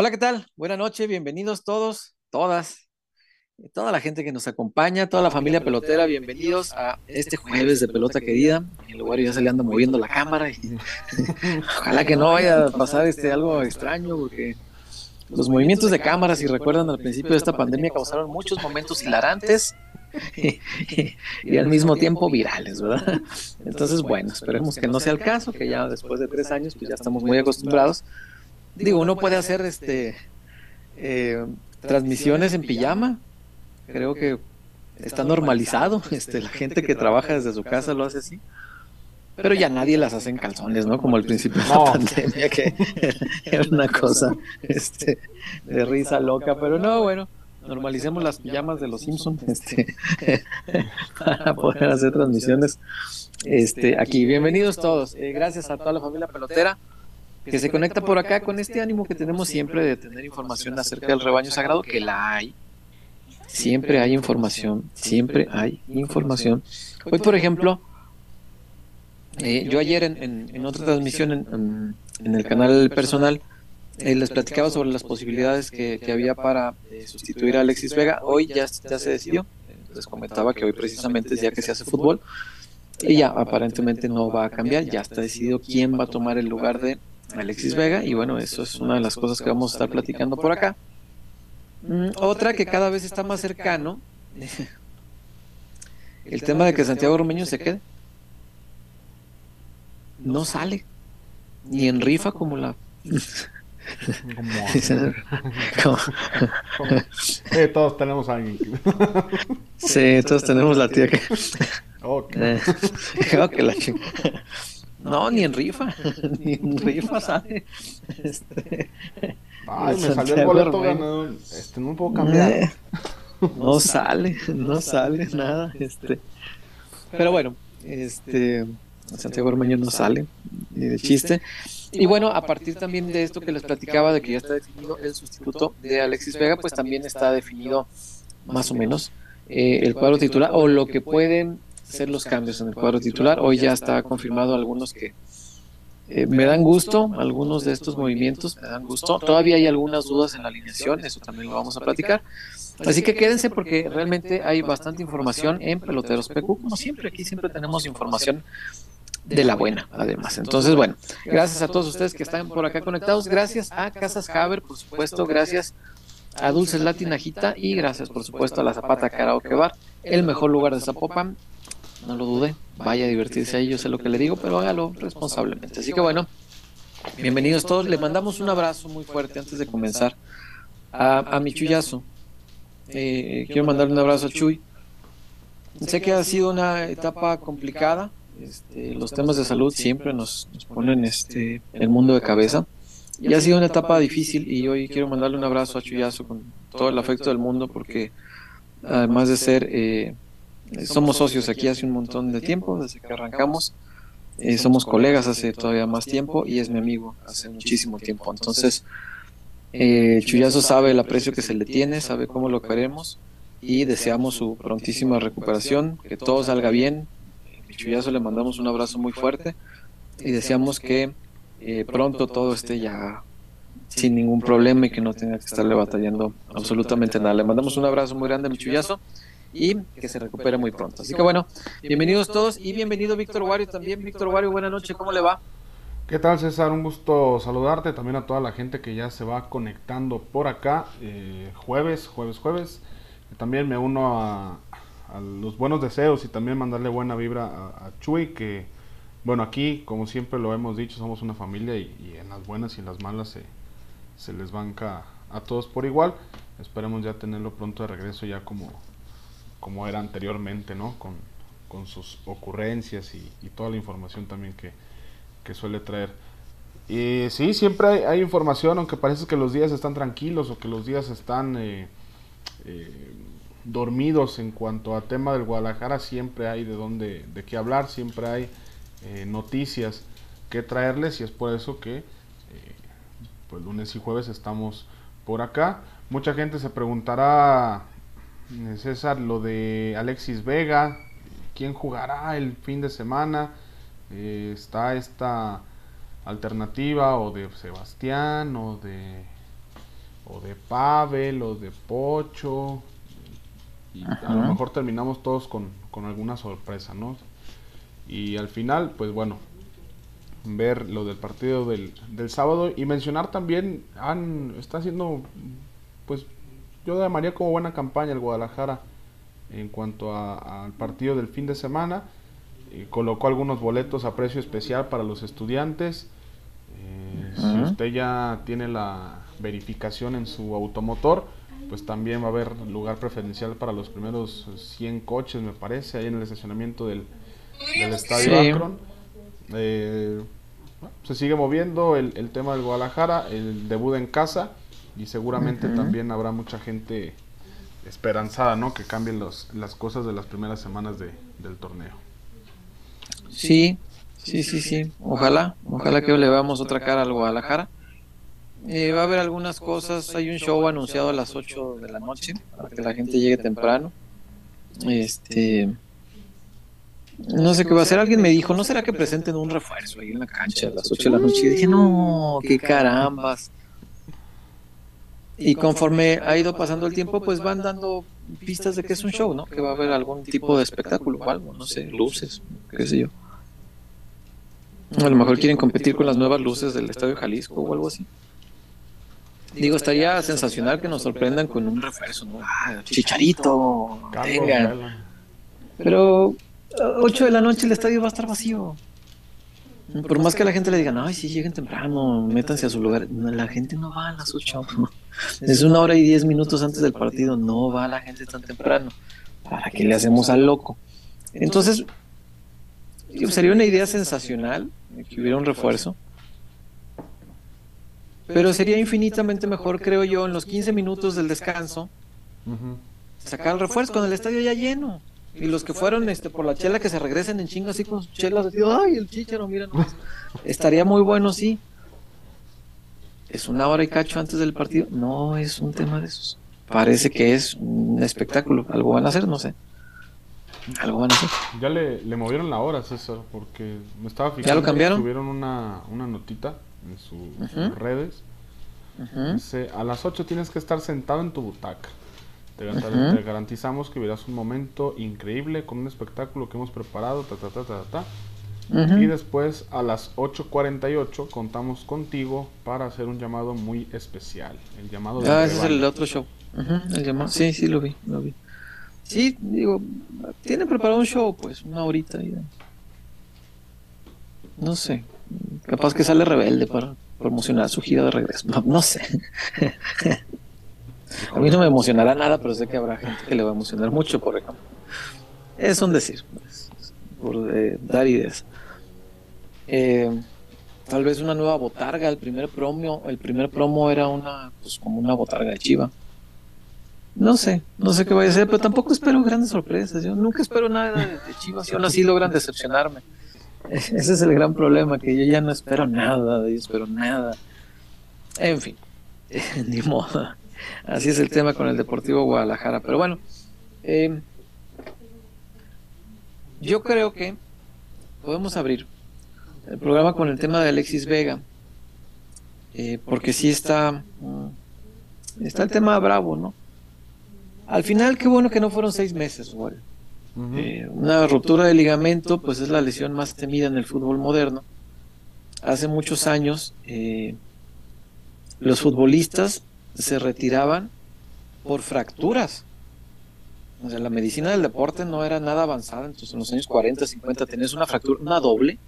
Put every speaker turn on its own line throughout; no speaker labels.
Hola, ¿qué tal? Buenas noches, bienvenidos todos, todas, toda la gente que nos acompaña, toda la familia pelotera, bienvenidos a este jueves de pelota querida. El lugar ya se le anda moviendo la cámara y ojalá que no vaya a pasar este algo extraño porque los movimientos de cámara, si recuerdan al principio de esta pandemia, causaron muchos momentos hilarantes y, al mismo tiempo virales, ¿verdad? Entonces, bueno, esperemos que no sea el caso, que ya después de tres años, pues ya estamos muy acostumbrados Digo, uno puede hacer este eh, transmisiones en pijama. Creo que está normalizado. Este, la gente que trabaja desde su casa lo hace así. Pero ya nadie las hace en calzones, ¿no? Como al principio de la pandemia, que era una cosa este, de risa loca. Pero no, bueno, normalicemos las pijamas de los Simpsons este, para poder hacer transmisiones este, aquí. Bienvenidos todos. Eh, gracias a toda la familia pelotera que se conecta por acá con este ánimo que tenemos siempre de tener información acerca del rebaño sagrado, que la hay. Siempre hay información, siempre hay información. Hoy, por ejemplo, eh, yo ayer en, otra transmisión en, el canal personal eh, les platicaba sobre las posibilidades que, había para eh, sustituir a Alexis Vega. Hoy ya, ya se decidió. Les comentaba que hoy precisamente es día que se hace fútbol. Y ya aparentemente no va a cambiar. Ya está decidido quién va a tomar el lugar de Alexis Vega, y bueno, eso es una de las cosas que vamos a estar platicando por acá. Mm, otra que cada vez está más cercano, el tema de que Santiago Romeño se quede. No sale, ni en rifa como la...
todos tenemos a alguien.
sí, todos tenemos la tía que... Okay. que la no, ni en rifa, ni en rifa sale. Este,
Ay, me salió el boleto ganador. Este, no puedo cambiar. Eh,
no sale, no sale nada. Este. Pero bueno, este Santiago Ormeño no sale, ni de chiste. Y bueno, a partir también de esto que les platicaba, de que ya está definido el sustituto de Alexis Vega, pues también está definido más o menos eh, el cuadro titular o lo que pueden hacer los cambios en el cuadro titular. Hoy ya está confirmado algunos que eh, me dan gusto, algunos de estos movimientos me dan gusto. Todavía hay algunas dudas en la alineación, eso también lo vamos a platicar. Así que quédense porque realmente hay bastante información en Peloteros PQ. Como siempre, aquí siempre tenemos información de la buena, además. Entonces, bueno, gracias a todos ustedes que están por acá conectados. Gracias a Casas Haber, por supuesto. Gracias a Dulces Latinajita y gracias, por supuesto, a la Zapata Karaoke Bar, el mejor lugar de Zapopan no lo dude, vaya a divertirse ahí, yo sé lo que le digo, pero hágalo responsablemente. Así que bueno, bienvenidos todos, le mandamos un abrazo muy fuerte antes de comenzar a, mi chuyazo. Eh, quiero mandarle un abrazo a Chuy. Sé que ha sido una etapa complicada, este, los temas de salud siempre nos, ponen este, el mundo de cabeza. Y ha sido una etapa difícil y hoy quiero mandarle un abrazo a Chuyazo con todo el afecto del mundo porque además de ser eh, somos socios aquí hace un montón de tiempo, desde que arrancamos. Eh, somos colegas hace todavía más tiempo y es mi amigo hace muchísimo tiempo. Entonces, eh, Chuyazo sabe el aprecio que se le tiene, sabe cómo lo queremos y deseamos su prontísima recuperación, que todo salga bien. Chuyazo le mandamos un abrazo muy fuerte y deseamos que eh, pronto todo esté ya sin ningún problema y que no tenga que estarle batallando absolutamente nada. Le mandamos un abrazo muy grande a mi Chuyazo y que se recupere muy pronto. Así que bueno, bienvenidos todos y bienvenido Víctor Wario también. Víctor Wario, buenas noches, ¿cómo le va?
¿Qué tal César? Un gusto saludarte, también a toda la gente que ya se va conectando por acá, eh, jueves, jueves, jueves. También me uno a, los buenos deseos y también mandarle buena vibra a, Chuy, que bueno, aquí como siempre lo hemos dicho, somos una familia y, en las buenas y en las malas se, se les banca a todos por igual. Esperemos ya tenerlo pronto de regreso ya como, como era anteriormente, ¿no? Con, sus ocurrencias y, toda la información también que, suele traer. Y sí, siempre hay, información, aunque parece que los días están tranquilos o que los días están eh, eh, dormidos en cuanto a tema del Guadalajara, siempre hay de dónde, de qué hablar, siempre hay eh, noticias que traerles y es por eso que pues lunes y jueves estamos por acá. Mucha gente se preguntará César, lo de Alexis Vega, quién jugará el fin de semana, eh, está esta alternativa o de Sebastián o de o de Pavel o de Pocho. Y a lo mejor terminamos todos con, con alguna sorpresa, ¿no? Y al final, pues bueno, ver lo del partido del, del sábado y mencionar también, han, está haciendo, pues yo llamaría como buena campaña el Guadalajara en cuanto al partido del fin de semana. Eh, colocó algunos boletos a precio especial para los estudiantes. Eh, si usted ya tiene la verificación en su automotor, pues también va a haber lugar preferencial para los primeros 100 coches, me parece, ahí en el estacionamiento del, del Estadio Akron. Eh, se sigue moviendo el, el, tema del Guadalajara, el debut en casa y seguramente también habrá mucha gente esperanzada, ¿no? Que cambien los, las cosas de las primeras semanas de, del torneo.
Sí, sí, sí, sí. Ojalá, ojalá que le veamos otra cara al Guadalajara. Eh, va a haber algunas cosas. Hay un show anunciado a las 8 de la noche para que la gente llegue temprano. Este. No sé qué va a hacer. Alguien me dijo, ¿no será que presenten un refuerzo ahí en la cancha a las 8 de la noche? Y dije, no, qué carambas. Y conforme ha ido pasando el tiempo, pues van dando pistas de que es un show, ¿no? Que va a haber algún tipo de espectáculo o algo, no sé, luces, qué sé yo. A lo mejor quieren competir con las nuevas luces del Estadio Jalisco o algo así. Digo, estaría sensacional que nos sorprendan con un refuerzo, ¿no? Ah, chicharito, venga. Pero 8 de la noche el estadio va a estar vacío. Por más que la gente le diga, ay, si lleguen temprano, métanse a su lugar. la gente no va a las 8. Es una hora y diez minutos antes del partido. No va la gente tan temprano. ¿Para qué le hacemos al loco? Entonces, sería una idea sensacional que hubiera un refuerzo. Pero sería infinitamente mejor, creo yo, en los 15 minutos del descanso, sacar el refuerzo con el estadio ya lleno. Y los que fueron este por la chela que se regresen en chingo así con sus chelas, así, ay, el chicharo, mira Estaría muy bueno, sí. ¿Es una hora y cacho antes del partido? No es un tema de esos. Parece que es un espectáculo. Algo van a hacer, no sé. Algo van a hacer.
Ya le, le movieron la hora, César, porque me estaba fijando.
¿Ya lo cambiaron?
Tuvieron una, una notita en sus redes. Dice, a las 8 tienes que estar sentado en tu butaca. Te, garantizamos que verás un momento increíble con un espectáculo que hemos preparado, ta, ta, ta, ta, ta. Y después a las 8.48 contamos contigo para hacer un llamado muy especial. El llamado
Ah, ese es el otro show. el llamado. Sí, sí, lo vi, lo vi. Sí, digo, tiene preparado un show, pues, una horita. Ya. No sé. Capaz que sale rebelde para promocionar su gira de regreso. No, sé. a mí no me emocionará nada, pero sé que habrá gente que le va a emocionar mucho, por ejemplo. Es un decir, pues, por eh, dar ideas. Eh, tal vez una nueva botarga. El primer promo, el primer promo era una, pues como una botarga de Chiva. No sé, no sé qué vaya a ser, pero tampoco espero grandes sorpresas. Yo nunca espero nada de, de Chivas y aún así logran decepcionarme. Ese es el gran problema, que yo ya no espero nada de ellos, espero nada. En fin, ni modo. Así es el tema con el Deportivo Guadalajara. Pero bueno, eh, yo creo que podemos abrir el programa con el tema de Alexis Vega, eh, porque sí está, mm, está el tema bravo, ¿no? Al final, qué bueno que no fueron seis meses, güey. Eh, una ruptura de ligamento, pues es la lesión más temida en el fútbol moderno. Hace muchos años, eh, los futbolistas se retiraban por fracturas. O sea, la medicina del deporte no era nada avanzada. Entonces, en los años 40, 50, tenías una fractura, una doble,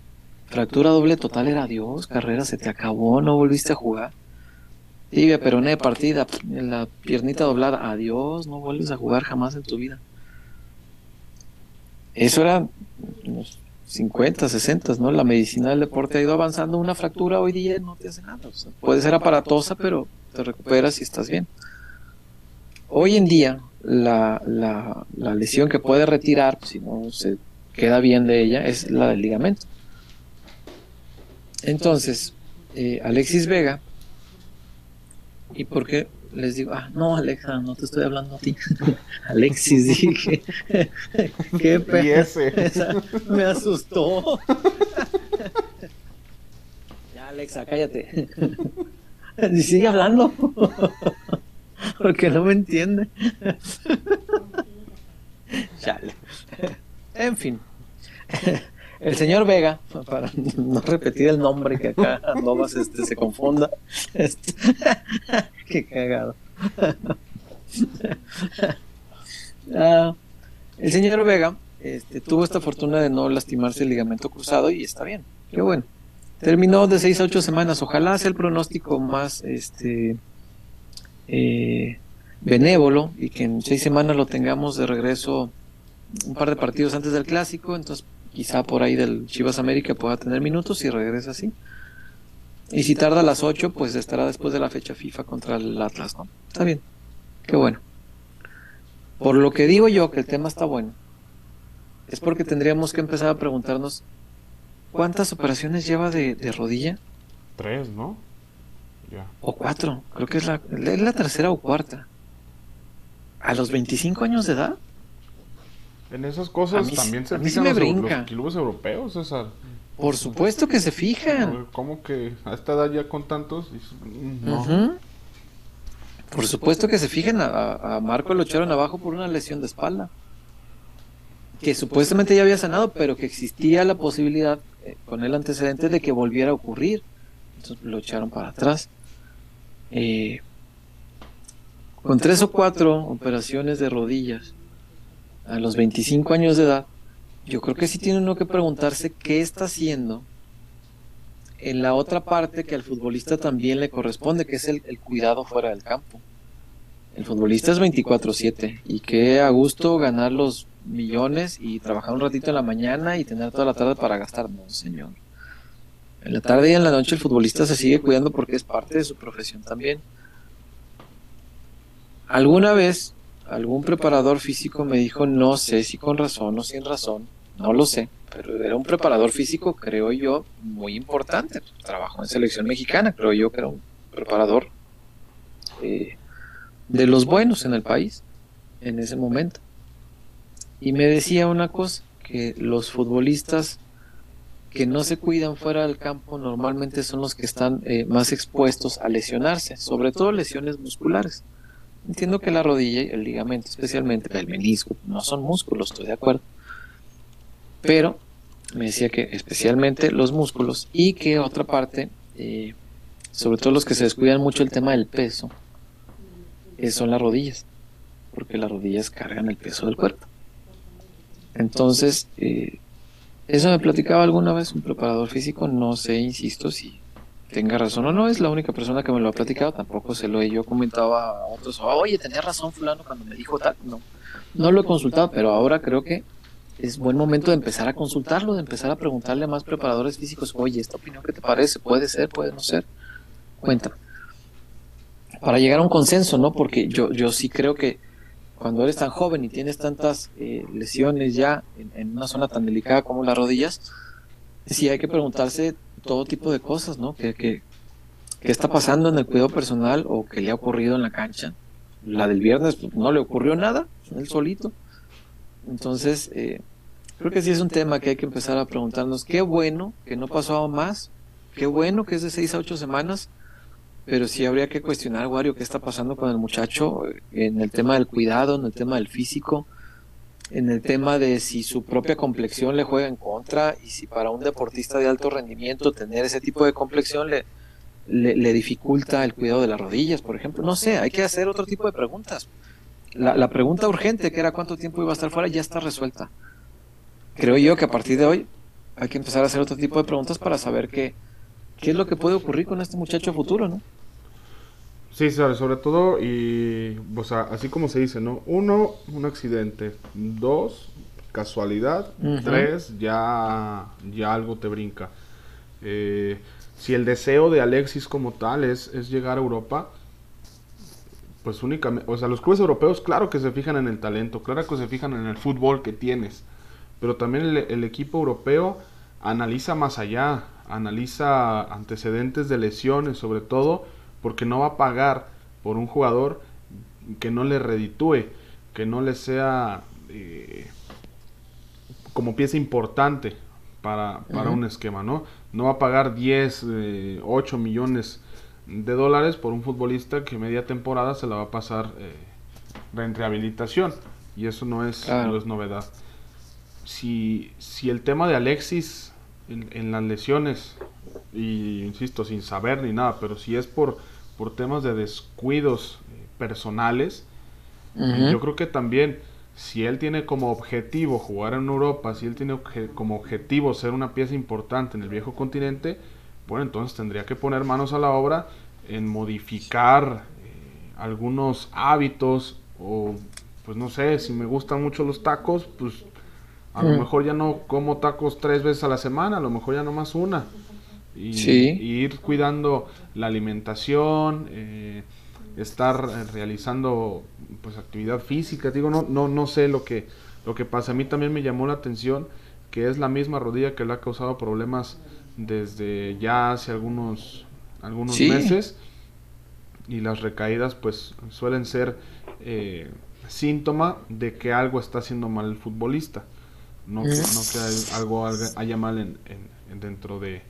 Fractura doble total era Dios, carrera se te acabó, no volviste a jugar. Tibia, peroné, partida, la piernita doblada, adiós, no vuelves a jugar jamás en tu vida. Eso era 50, 60, ¿no? La medicina del deporte ha ido avanzando. Una fractura hoy día no te hace nada. puede ser aparatosa, pero te recuperas y estás bien. Hoy en día, la, la, lesión que puede retirar, si no se queda bien de ella, es la del ligamento. Entonces, eh, Alexis Vega, ¿y por qué les digo? Ah, no, Alexa, no te estoy hablando a ti. Alexis, dije. qué pena. Me asustó. ya, Alexa, cállate. y sigue hablando. Porque no me entiende. Chale. En fin. El señor Vega, para no repetir el nombre que acá Andobas este, se confunda. Este, qué cagado. Ah, el señor Vega este, tuvo esta fortuna de no lastimarse el ligamento cruzado y está bien. Qué bueno. Terminó de 6 a 8 semanas. Ojalá sea el pronóstico más este eh, benévolo y que en 6 semanas lo tengamos de regreso un par de partidos antes del clásico. Entonces, quizá por ahí del Chivas América pueda tener minutos y regresa así. Y si tarda a las 8, pues estará después de la fecha FIFA contra el Atlas, ¿no? Está bien. Qué bueno. Por lo que digo yo que el tema está bueno, es porque tendríamos que empezar a preguntarnos ¿Cuántas operaciones lleva de, rodilla?
Tres, ¿no?
O cuatro. Creo que es la, es la tercera o cuarta. ¿A los 25 años de edad?
En esas cosas también se fijan los, los, clubes europeos, César.
Por supuesto que se fijan.
¿Cómo que a esta edad ya con tantos?
No. Por supuesto que se fijan. A, a Marco lo echaron abajo por una lesión de espalda. Que supuestamente ya había sanado, pero que existía la posibilidad eh, con el antecedente de que volviera a ocurrir. Entonces lo echaron para atrás. Eh, con tres o cuatro operaciones de rodillas a los 25 años de edad, yo creo que sí tiene uno que preguntarse qué está haciendo en la otra parte que al futbolista también le corresponde, que es el, cuidado fuera del campo. El futbolista es 24/7 y qué a gusto ganar los millones y trabajar un ratito en la mañana y tener toda la tarde para gastar. No, señor. En la tarde y en la noche el futbolista se sigue cuidando porque es parte de su profesión también. Alguna vez algún preparador físico me dijo, no sé si con razón o sin razón, no lo sé, pero era un preparador físico, creo yo, muy importante. Trabajó en selección mexicana, creo yo que era un preparador eh, de los buenos en el país en ese momento. Y me decía una cosa, que los futbolistas que no se cuidan fuera del campo normalmente son los que están eh, más expuestos a lesionarse, sobre todo lesiones musculares. Entiendo que la rodilla y el ligamento, especialmente el menisco, no son músculos, estoy de acuerdo. Pero me decía que especialmente los músculos y que otra parte, eh, sobre todo los que se descuidan mucho el tema del peso, eh, son las rodillas, porque las rodillas cargan el peso del cuerpo. Entonces, eh, eso me platicaba alguna vez un preparador físico, no sé, insisto, si tenga razón o no, es la única persona que me lo ha platicado, tampoco se lo he yo comentado a otros, oye, tenía razón fulano cuando me dijo tal, no, no lo he consultado, pero ahora creo que es buen momento de empezar a consultarlo, de empezar a preguntarle a más preparadores físicos, oye, ¿esta opinión qué te parece? ¿Puede ser? ¿Puede no ser? Cuéntame. Para llegar a un consenso, ¿no? Porque yo, yo sí creo que cuando eres tan joven y tienes tantas eh, lesiones ya en, una zona tan delicada como las rodillas, sí hay que preguntarse todo tipo de cosas, ¿no? ¿Qué, qué, está pasando en el cuidado personal o qué le ha ocurrido en la cancha? La del viernes pues, no le ocurrió nada, él solito. Entonces, eh, creo que sí es un tema que hay que empezar a preguntarnos. Qué bueno que no pasó más, qué bueno que es de seis a ocho semanas pero sí habría que cuestionar, Wario, qué está pasando con el muchacho en el tema del cuidado, en el tema del físico, en el tema de si su propia complexión le juega en contra y si para un deportista de alto rendimiento tener ese tipo de complexión le, le, dificulta el cuidado de las rodillas, por ejemplo. No sé, hay que hacer otro tipo de preguntas. La, la pregunta urgente, que era cuánto tiempo iba a estar fuera, ya está resuelta. Creo yo que a partir de hoy hay que empezar a hacer otro tipo de preguntas para saber qué, qué es lo que puede ocurrir con este muchacho futuro, ¿no?
Sí, sobre todo, y o así como se dice, ¿no? Uno, un accidente. Dos, casualidad. Tres, ya, ya algo te brinca. Eh, si el deseo de Alexis como tal es, es llegar a Europa, pues únicamente, o sea, los clubes europeos, claro que se fijan en el talento, claro que se fijan en el fútbol que tienes, pero también el, el equipo europeo analiza más allá, analiza antecedentes de lesiones, sobre todo porque no va a pagar por un jugador que no le reditúe, que no le sea eh, como pieza importante para, para un esquema, ¿no? No va a pagar 10, 8 eh, millones de dólares por un futbolista que media temporada se la va a pasar eh, en rehabilitación. Y eso no es, no es novedad. Si, si el tema de Alexis en, las lesiones, y insisto, sin saber ni nada, pero si es por, por temas de descuidos eh, personales, yo creo que también si él tiene como objetivo jugar en Europa, si él tiene como objetivo ser una pieza importante en el viejo continente, bueno, entonces tendría que poner manos a la obra en modificar eh, algunos hábitos o pues no sé, si me gustan mucho los tacos, pues a lo mm. mejor ya no como tacos tres veces a la semana, a lo mejor ya no más una. Y, ir cuidando la alimentación, eh, estar realizando pues actividad física, digo, no, no, no sé lo que, lo que pasa. A mí también me llamó la atención que es la misma rodilla que le ha causado problemas desde ya hace algunos, algunos meses. Y las recaídas pues suelen ser eh, síntoma de que algo está haciendo mal el futbolista. No, que, no que algo haya mal en, dentro de,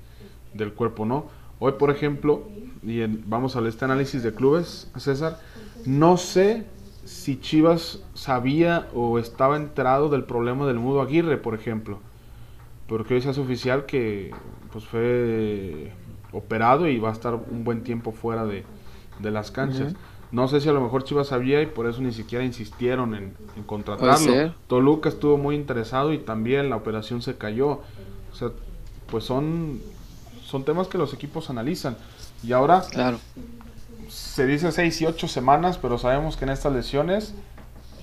del cuerpo no hoy por ejemplo y vamos a este análisis de clubes César no sé si Chivas sabía o estaba enterado del problema del Mudo Aguirre por ejemplo porque hoy se hace oficial que pues fue operado y va a estar un buen tiempo fuera de, las canchas. No sé si a lo mejor Chivas sabía y por eso ni siquiera insistieron en, contratarlo. Toluca estuvo muy interesado y también la operación se cayó. O sea, pues son, son temas que los equipos analizan. Y ahora
claro.
se dice seis y ocho semanas, pero sabemos que en estas lesiones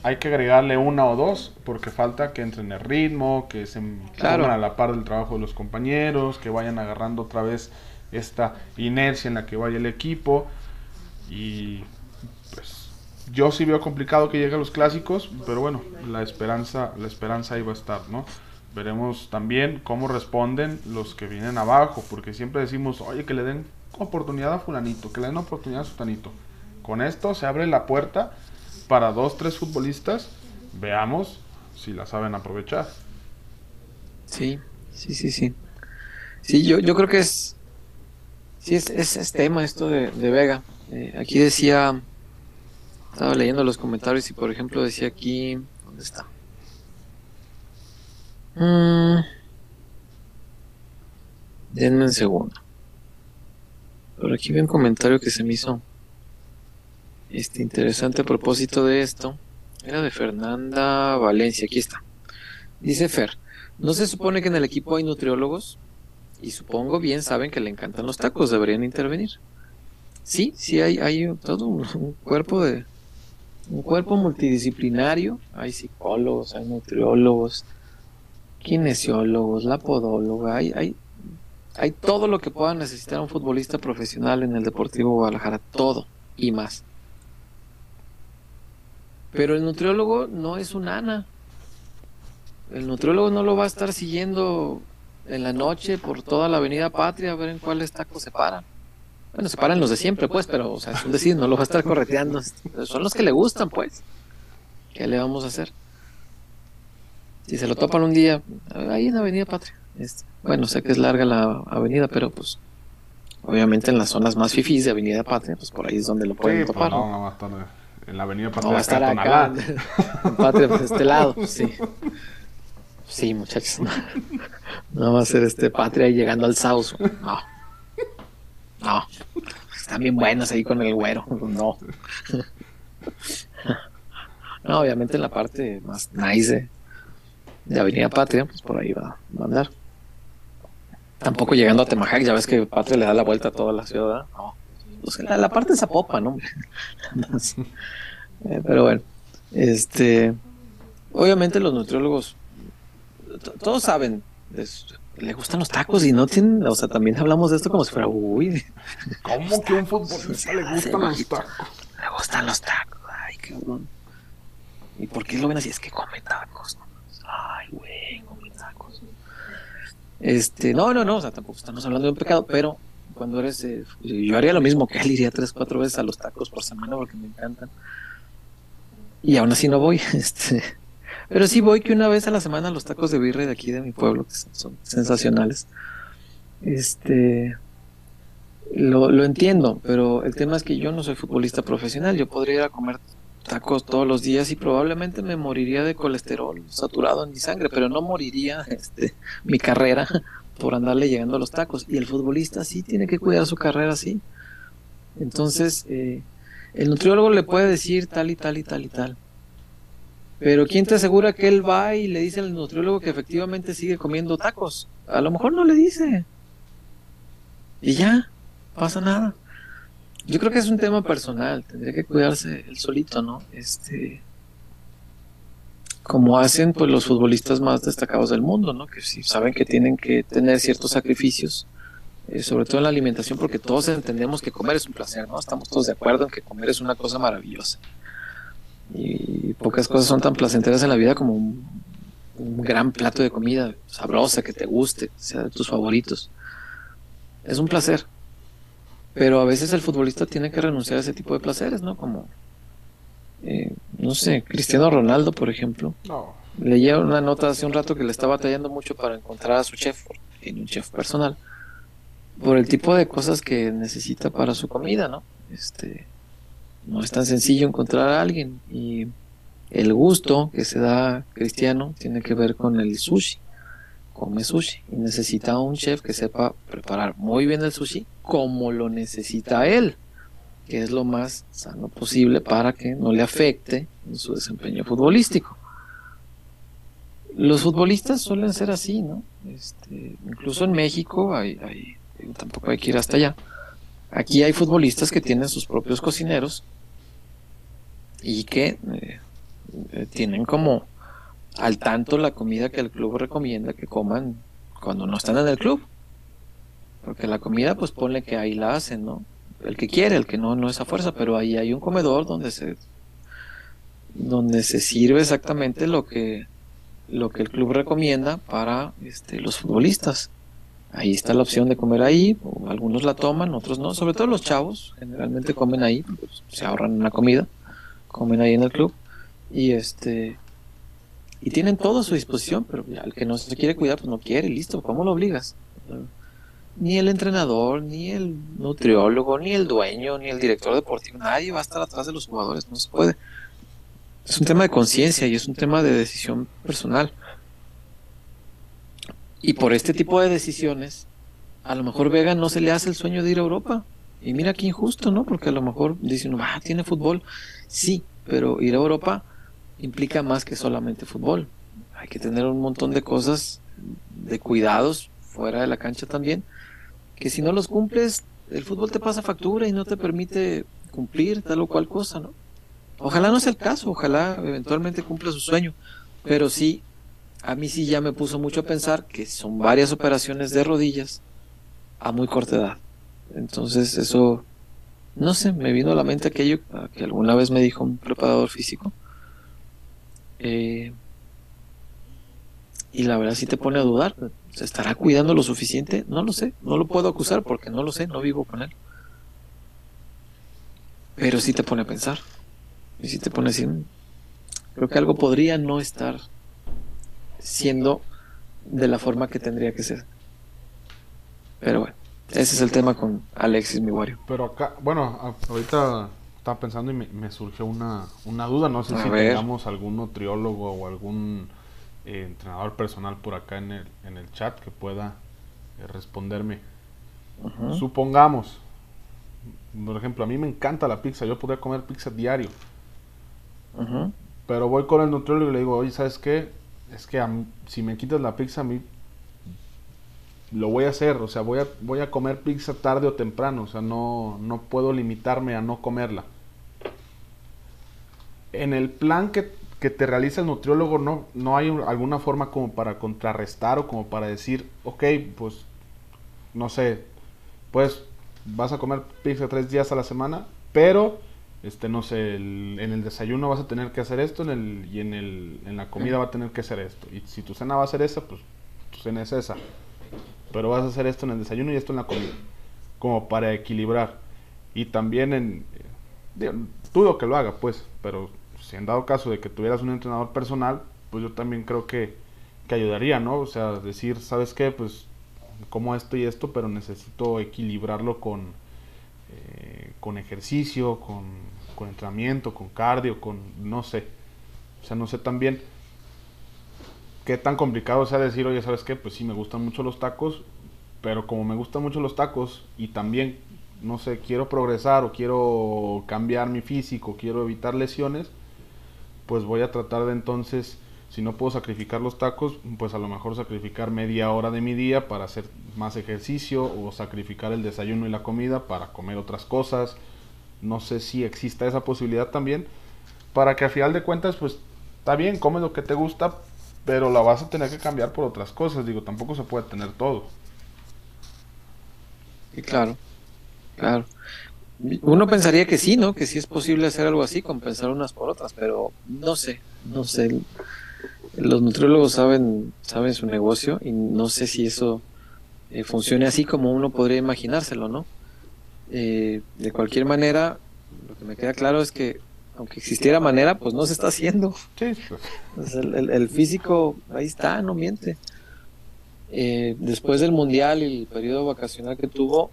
hay que agregarle una o dos porque falta que entren en el ritmo, que se pongan a la par del trabajo de los compañeros, que vayan agarrando otra vez esta inercia en la que vaya el equipo y pues yo sí veo complicado que lleguen los clásicos, pero bueno, la esperanza la esperanza ahí va a estar, ¿no? Veremos también cómo responden los que vienen abajo, porque siempre decimos, "Oye, que le den oportunidad a fulanito, que le den oportunidad a sutanito." Con esto se abre la puerta para dos, tres futbolistas, veamos si la saben aprovechar.
Sí, sí, sí, sí. Sí, yo, yo creo que es, sí, es, es, tema esto de, Vega. Eh, aquí decía, estaba leyendo los comentarios y por ejemplo decía aquí, ¿dónde está? Mm, denme un segundo. Por aquí vi un comentario que se me hizo este interesante a propósito de esto. Era de Fernanda Valencia, aquí está. Dice Fer, ¿no se supone que en el equipo hay nutriólogos? Y supongo bien saben que le encantan los tacos, deberían intervenir. Sí, sí hay, hay todo un, cuerpo de un cuerpo multidisciplinario, hay psicólogos, hay nutriólogos, kinesiólogos, la podóloga, hay, hay, hay todo lo que pueda necesitar un futbolista profesional en el Deportivo Guadalajara, todo y más. Pero el nutriólogo no es un ana. El nutriólogo no lo va a estar siguiendo en la noche por toda la avenida Patria a ver en cuáles tacos se paran. Bueno, se paran los de siempre, pues, pero, o sea, es decir, no lo va a estar correteando. Son los que le gustan, pues. ¿Qué le vamos a hacer? Si se lo topan un día, ahí en la avenida Patria. Este, bueno, sé que es larga la avenida, pero pues, obviamente en las zonas más fifís de avenida Patria, pues por ahí es donde lo pueden pues, topar. no, no,
en la avenida Patria.
No va a estar acá, en Patria, por este lado, sí. Sí, muchachos. No, va a ser este Patria llegando al Sauso. No. No. Están bien buenos ahí con el güero. No. No, obviamente en la parte más nice de, Avenida Patria, pues por ahí va, a andar. Tampoco llegando a Temajac, ya ves que Patria le da la vuelta a toda la ciudad. No. Pues la, la, parte de Zapopan, ¿no? Eh, pero bueno, este, obviamente los nutriólogos, todos saben, le gustan los tacos y no tienen, o sea, también hablamos de esto como si fuera, uy.
¿Cómo que un futbolista le gustan los tacos?
Le gustan los tacos, ay, cabrón. ¿Y por qué lo ven así? Es que come tacos. Ay, güey, come tacos. Este, no, no, no, o sea, tampoco estamos hablando de un pecado, pero cuando eres, eh, yo haría lo mismo que él, iría tres, cuatro veces a los tacos por semana porque me encantan. Y aún así no voy, este, pero sí voy que una vez a la semana a los tacos de birre de aquí de mi pueblo, que son, sensacionales. Este, Lo, lo entiendo, pero el tema es que yo no soy futbolista profesional. Yo podría ir a comer tacos todos los días y probablemente me moriría de colesterol saturado en mi sangre, pero no moriría este, mi carrera por andarle llegando a los tacos. Y el futbolista sí tiene que cuidar su carrera así. Entonces, eh, el nutriólogo le puede decir tal y tal y tal y tal. Pero ¿quién te asegura que él va y le dice al nutriólogo que efectivamente sigue comiendo tacos? A lo mejor no le dice. Y ya, pasa nada. Yo creo que es un tema personal, tendría que cuidarse el solito, ¿no? Este como hacen pues los futbolistas más destacados del mundo, ¿no? Que si saben que tienen que tener ciertos sacrificios, eh, sobre todo en la alimentación, porque todos entendemos que comer es un placer, ¿no? Estamos todos de acuerdo en que comer es una cosa maravillosa. Y pocas cosas son tan placenteras en la vida como un, un gran plato de comida sabrosa que te guste, sea de tus favoritos. Es un placer. Pero a veces el futbolista tiene que renunciar a ese tipo de placeres, ¿no? Como, eh, no sé, Cristiano Ronaldo, por ejemplo. No. Leía una nota hace un rato que le estaba batallando mucho para encontrar a su chef, tiene un chef personal, por el tipo de cosas que necesita para su comida, ¿no? Este, no es tan sencillo encontrar a alguien y el gusto que se da Cristiano tiene que ver con el sushi. Come sushi y necesita un chef que sepa preparar muy bien el sushi como lo necesita él, que es lo más sano posible para que no le afecte en su desempeño futbolístico. Los futbolistas suelen ser así, ¿no? Este, incluso en México hay, tampoco hay que ir hasta allá. Aquí hay futbolistas que tienen sus propios cocineros y que eh, eh, tienen como al tanto la comida que el club recomienda que coman cuando no están en el club. Porque la comida, pues ponle que ahí la hacen, ¿no? El que quiere, el que no, no es a fuerza, pero ahí hay un comedor donde se donde se sirve exactamente lo que lo que el club recomienda para este, los futbolistas. Ahí está la opción de comer ahí, algunos la toman, otros no, sobre todo los chavos, generalmente comen ahí, pues, se ahorran una comida, comen ahí en el club y este y tienen todo a su disposición, pero el que no se quiere cuidar, pues no quiere, listo, ¿cómo lo obligas? ni el entrenador, ni el nutriólogo, ni el dueño, ni el director deportivo, nadie va a estar atrás de los jugadores, no se puede. Es un tema de conciencia y es un tema de decisión personal. Y por este tipo de decisiones, a lo mejor Vega no se le hace el sueño de ir a Europa. Y mira qué injusto, ¿no? Porque a lo mejor dicen, ah, tiene fútbol. Sí, pero ir a Europa implica más que solamente fútbol. Hay que tener un montón de cosas, de cuidados fuera de la cancha también que si no los cumples, el fútbol te pasa factura y no te permite cumplir tal o cual cosa, ¿no? Ojalá no sea el caso, ojalá eventualmente cumpla su sueño, pero sí, a mí sí ya me puso mucho a pensar que son varias operaciones de rodillas a muy corta edad. Entonces eso, no sé, me vino a la mente aquello que alguna vez me dijo un preparador físico. Eh, y la verdad sí te pone a dudar. ¿Se estará cuidando lo suficiente? No lo sé, no lo puedo acusar porque no lo sé, no vivo con él. Pero sí te pone a pensar. Y sí te pone a decir, mm, creo que algo podría no estar siendo de la forma que tendría que ser. Pero bueno, ese es el tema con Alexis Miguario.
Pero acá, bueno, ahorita estaba pensando y me, surgió una, una duda, no sé si tengamos algún nutriólogo o algún eh, entrenador personal por acá en el, en el chat que pueda eh, responderme. Supongamos, por ejemplo, a mí me encanta la pizza, yo podría comer pizza diario. Pero voy con el nutriólogo y le digo, oye, ¿sabes qué? Es que si me quitas la pizza a mí lo voy a hacer, o sea, voy a, voy a comer pizza tarde o temprano, o sea, no, no puedo limitarme a no comerla. En el plan que que te realiza el nutriólogo, no, no hay alguna forma como para contrarrestar o como para decir, ok, pues, no sé, pues vas a comer pizza tres días a la semana, pero, este, no sé, en el desayuno vas a tener que hacer esto en el, y en, el, en la comida va a tener que hacer esto. Y si tu cena va a ser esa, pues tu cena es esa. Pero vas a hacer esto en el desayuno y esto en la comida. Como para equilibrar. Y también en... Eh, dudo que lo haga, pues, pero si en dado caso de que tuvieras un entrenador personal, pues yo también creo que, ayudaría, ¿no? O sea, decir, ¿sabes qué? Pues como esto y esto, pero necesito equilibrarlo con, eh, con ejercicio, con, con entrenamiento, con cardio, con no sé. O sea, no sé también qué tan complicado sea decir, oye, ¿sabes qué? Pues sí, me gustan mucho los tacos, pero como me gustan mucho los tacos y también, no sé, quiero progresar o quiero cambiar mi físico, quiero evitar lesiones, pues voy a tratar de entonces, si no puedo sacrificar los tacos, pues a lo mejor sacrificar media hora de mi día para hacer más ejercicio o sacrificar el desayuno y la comida para comer otras cosas. No sé si exista esa posibilidad también, para que a final de cuentas, pues está bien, come lo que te gusta, pero la vas a tener que cambiar por otras cosas. Digo, tampoco se puede tener todo.
claro, claro. Uno pensaría que sí, ¿no? Que sí es posible hacer algo así, compensar unas por otras, pero no sé, no sé. Los nutriólogos saben, saben su negocio y no sé si eso eh, funcione así como uno podría imaginárselo, ¿no? Eh, de cualquier manera, lo que me queda claro es que aunque existiera manera, pues no se está haciendo. Pues el, físico ahí está, no miente. Eh, después del mundial y el periodo vacacional que tuvo,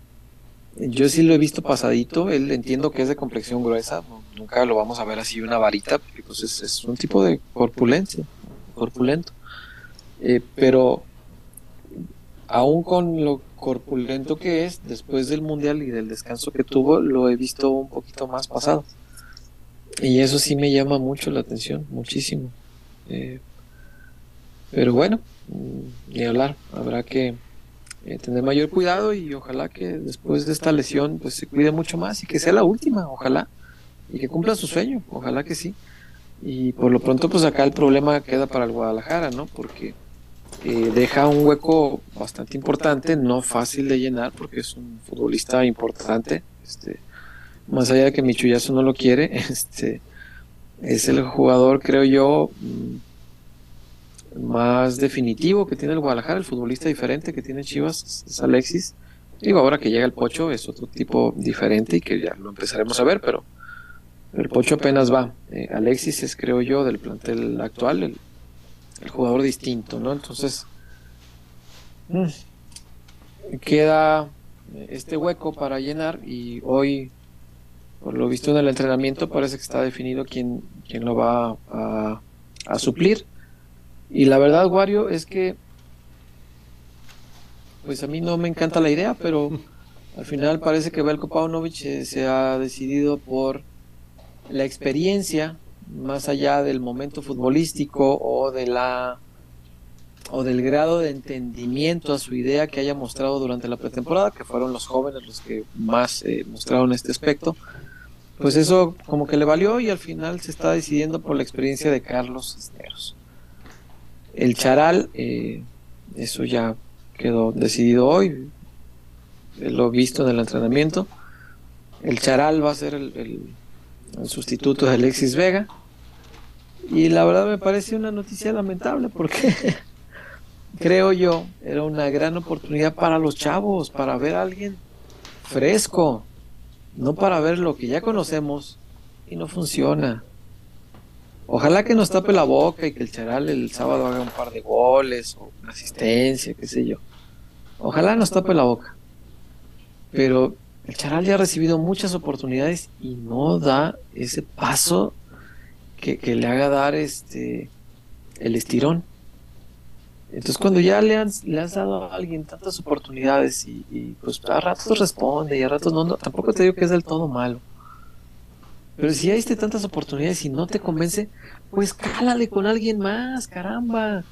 yo sí lo he visto pasadito, él entiendo que es de complexión gruesa, nunca lo vamos a ver así una varita, porque pues es, un tipo de corpulencia, corpulento. Eh, pero aún con lo corpulento que es, después del mundial y del descanso que tuvo, lo he visto un poquito más pasado. Y eso sí me llama mucho la atención, muchísimo. Eh, pero bueno, ni hablar, habrá que eh, tener mayor cuidado y ojalá que después de esta lesión pues se cuide mucho más y que sea la última, ojalá, y que cumpla su sueño, ojalá que sí. Y por lo pronto pues acá el problema queda para el Guadalajara, ¿no? Porque eh, deja un hueco bastante importante, no fácil de llenar porque es un futbolista importante, este, más allá de que Michuyazo no lo quiere, este, es el jugador creo yo más definitivo que tiene el Guadalajara, el futbolista diferente que tiene Chivas es Alexis. Digo, ahora que llega el Pocho es otro tipo diferente y que ya lo empezaremos a ver, pero el Pocho apenas va. Eh, Alexis es, creo yo, del plantel actual, el, jugador distinto, ¿no? Entonces, mm, queda este hueco para llenar y hoy, por lo visto en el entrenamiento, parece que está definido quién, quién lo va a, a suplir. Y la verdad, Wario, es que pues a mí no me encanta la idea, pero al final parece que Belko Paunovic eh, se ha decidido por la experiencia más allá del momento futbolístico o de la o del grado de entendimiento a su idea que haya mostrado durante la pretemporada, que fueron los jóvenes los que más eh, mostraron este aspecto, pues eso como que le valió y al final se está decidiendo por la experiencia de Carlos Cisneros. El charal, eh, eso ya quedó decidido hoy, lo visto en el entrenamiento. El charal va a ser el, sustituto de Alexis Vega. Y la verdad me parece una noticia lamentable porque creo yo era una gran oportunidad para los chavos, para ver a alguien fresco, no para ver lo que ya conocemos y no funciona. Ojalá que nos tape la boca y que el Charal el sábado haga un par de goles o una asistencia, qué sé yo. Ojalá nos tape la boca. Pero el Charal ya ha recibido muchas oportunidades y no da ese paso que, le haga dar este el estirón. Entonces cuando ya le, han, le has dado a alguien tantas oportunidades y, pues a ratos responde y a ratos no, tampoco te digo que es del todo malo. Pero si ya diste tantas oportunidades y no te convence, pues cálale con alguien más, caramba.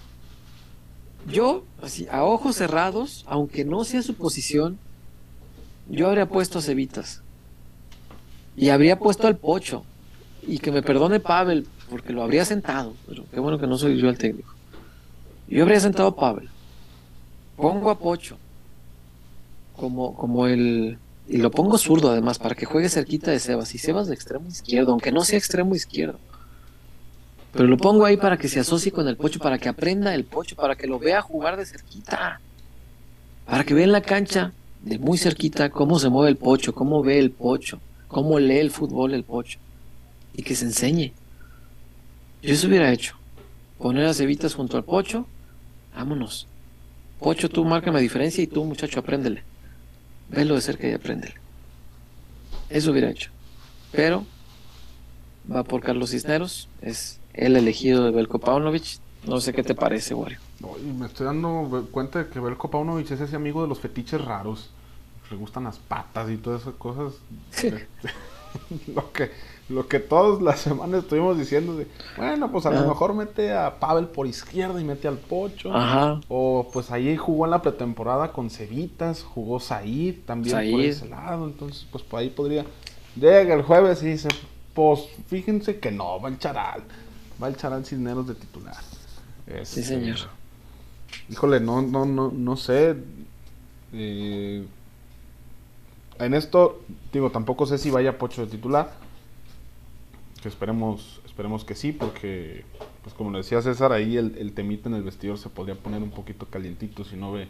Yo, así, a ojos cerrados, aunque no sea su posición, yo habría puesto a Cevitas. Y habría puesto al Pocho. Y que me perdone Pavel, porque lo habría sentado. Pero qué bueno que no soy yo el técnico. Yo habría sentado a Pavel. Pongo a Pocho. Como, como el, y lo pongo zurdo además, para que juegue cerquita de Sebas. Y Sebas de extremo izquierdo, aunque no sea extremo izquierdo. Pero lo pongo ahí para que se asocie con el pocho, para que aprenda el pocho, para que lo vea jugar de cerquita. Para que vea en la cancha de muy cerquita cómo se mueve el pocho, cómo ve el pocho, cómo lee el fútbol el pocho. Y que se enseñe. Yo eso hubiera hecho. Poner a Cevitas junto al pocho, vámonos. Pocho, tú marca la diferencia y tú, muchacho, apréndele. Velo de cerca y apréndele. Eso hubiera hecho. Pero va por Carlos Cisneros, es el elegido de Belko Paunovic. No sé qué te parece, Wario.
me estoy dando cuenta de que Belko Paunovic es ese amigo de los fetiches raros. Le gustan las patas y todas esas cosas. lo que lo que todas las semanas estuvimos diciendo de, bueno, pues a lo mejor mete a Pavel por izquierda y mete al Pocho. Ajá. O pues ahí jugó en la pretemporada con Cevitas, jugó Said también por ese lado. Entonces, pues por ahí podría. Llega el jueves y dice, pues fíjense que no, va el Charal. Va el Charal Cisneros de titular.
sí, este, señor.
Híjole, no, no, no, no sé. Eh, en esto, digo, tampoco sé si vaya Pocho de titular que esperemos, esperemos que sí, porque, pues como le decía César, ahí el, el temita en el vestidor se podría poner un poquito calientito si no ve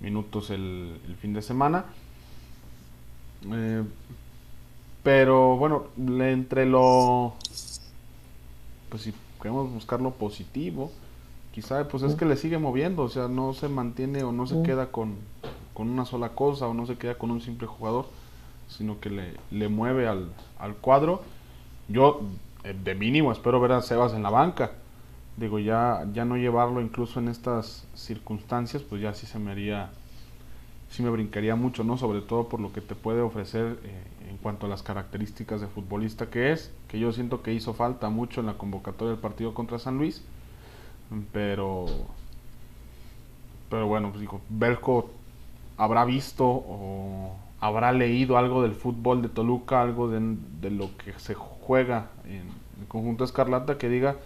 minutos el, fin de semana. Eh, pero bueno, entre lo. Pues si queremos buscar lo positivo, quizá pues es que le sigue moviendo, o sea, no se mantiene o no se queda con, con una sola cosa o no se queda con un simple jugador, sino que le, le mueve al, al cuadro yo, eh, de mínimo, espero ver a Sebas en la banca. Digo, ya, ya no llevarlo incluso en estas circunstancias, pues ya sí se me haría, sí me brincaría mucho, ¿no? Sobre todo por lo que te puede ofrecer eh, en cuanto a las características de futbolista que es, que yo siento que hizo falta mucho en la convocatoria del partido contra San Luis, pero, pero bueno, pues digo, Belco habrá visto o habrá leído algo del fútbol de Toluca, algo de, de lo que se juega en el conjunto Escarlata, que diga,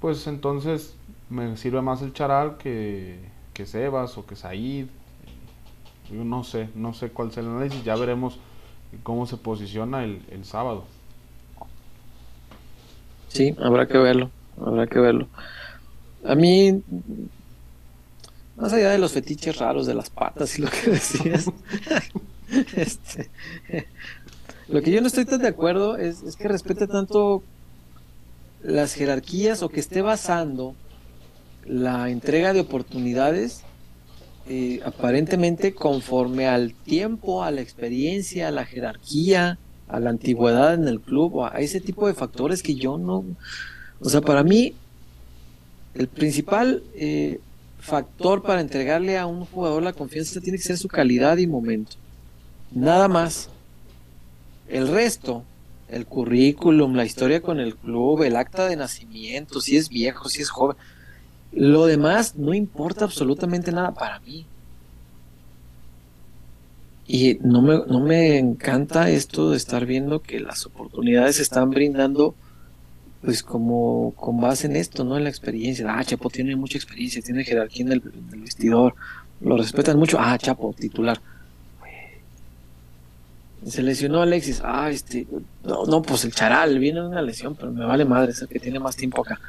pues entonces me sirve más el Charal que, que Sebas o que Said. Yo no sé, no sé cuál es el análisis, ya veremos cómo se posiciona el, el sábado.
Sí, habrá que verlo, habrá que verlo. A mí, más allá de los fetiches raros de las patas y lo que decías, Este, lo que yo no estoy tan de acuerdo es, que respete tanto las jerarquías o que esté basando la entrega de oportunidades eh, aparentemente conforme al tiempo, a la experiencia, a la jerarquía, a la antigüedad en el club, o a ese tipo de factores que yo no... O sea, para mí, el principal eh, factor para entregarle a un jugador la confianza tiene que ser su calidad y momento. Nada más. El resto, el currículum, la historia con el club, el acta de nacimiento, si es viejo, si es joven, lo demás no importa absolutamente nada para mí. Y no me, no me encanta esto de estar viendo que las oportunidades se están brindando pues como con base en esto, ¿no? En la experiencia. Ah, Chapo tiene mucha experiencia, tiene jerarquía en el vestidor, lo respetan mucho. Ah, Chapo, titular se lesionó Alexis. Ah, este. No, no, pues el Charal viene una lesión, pero me vale madre, es el que tiene más tiempo acá.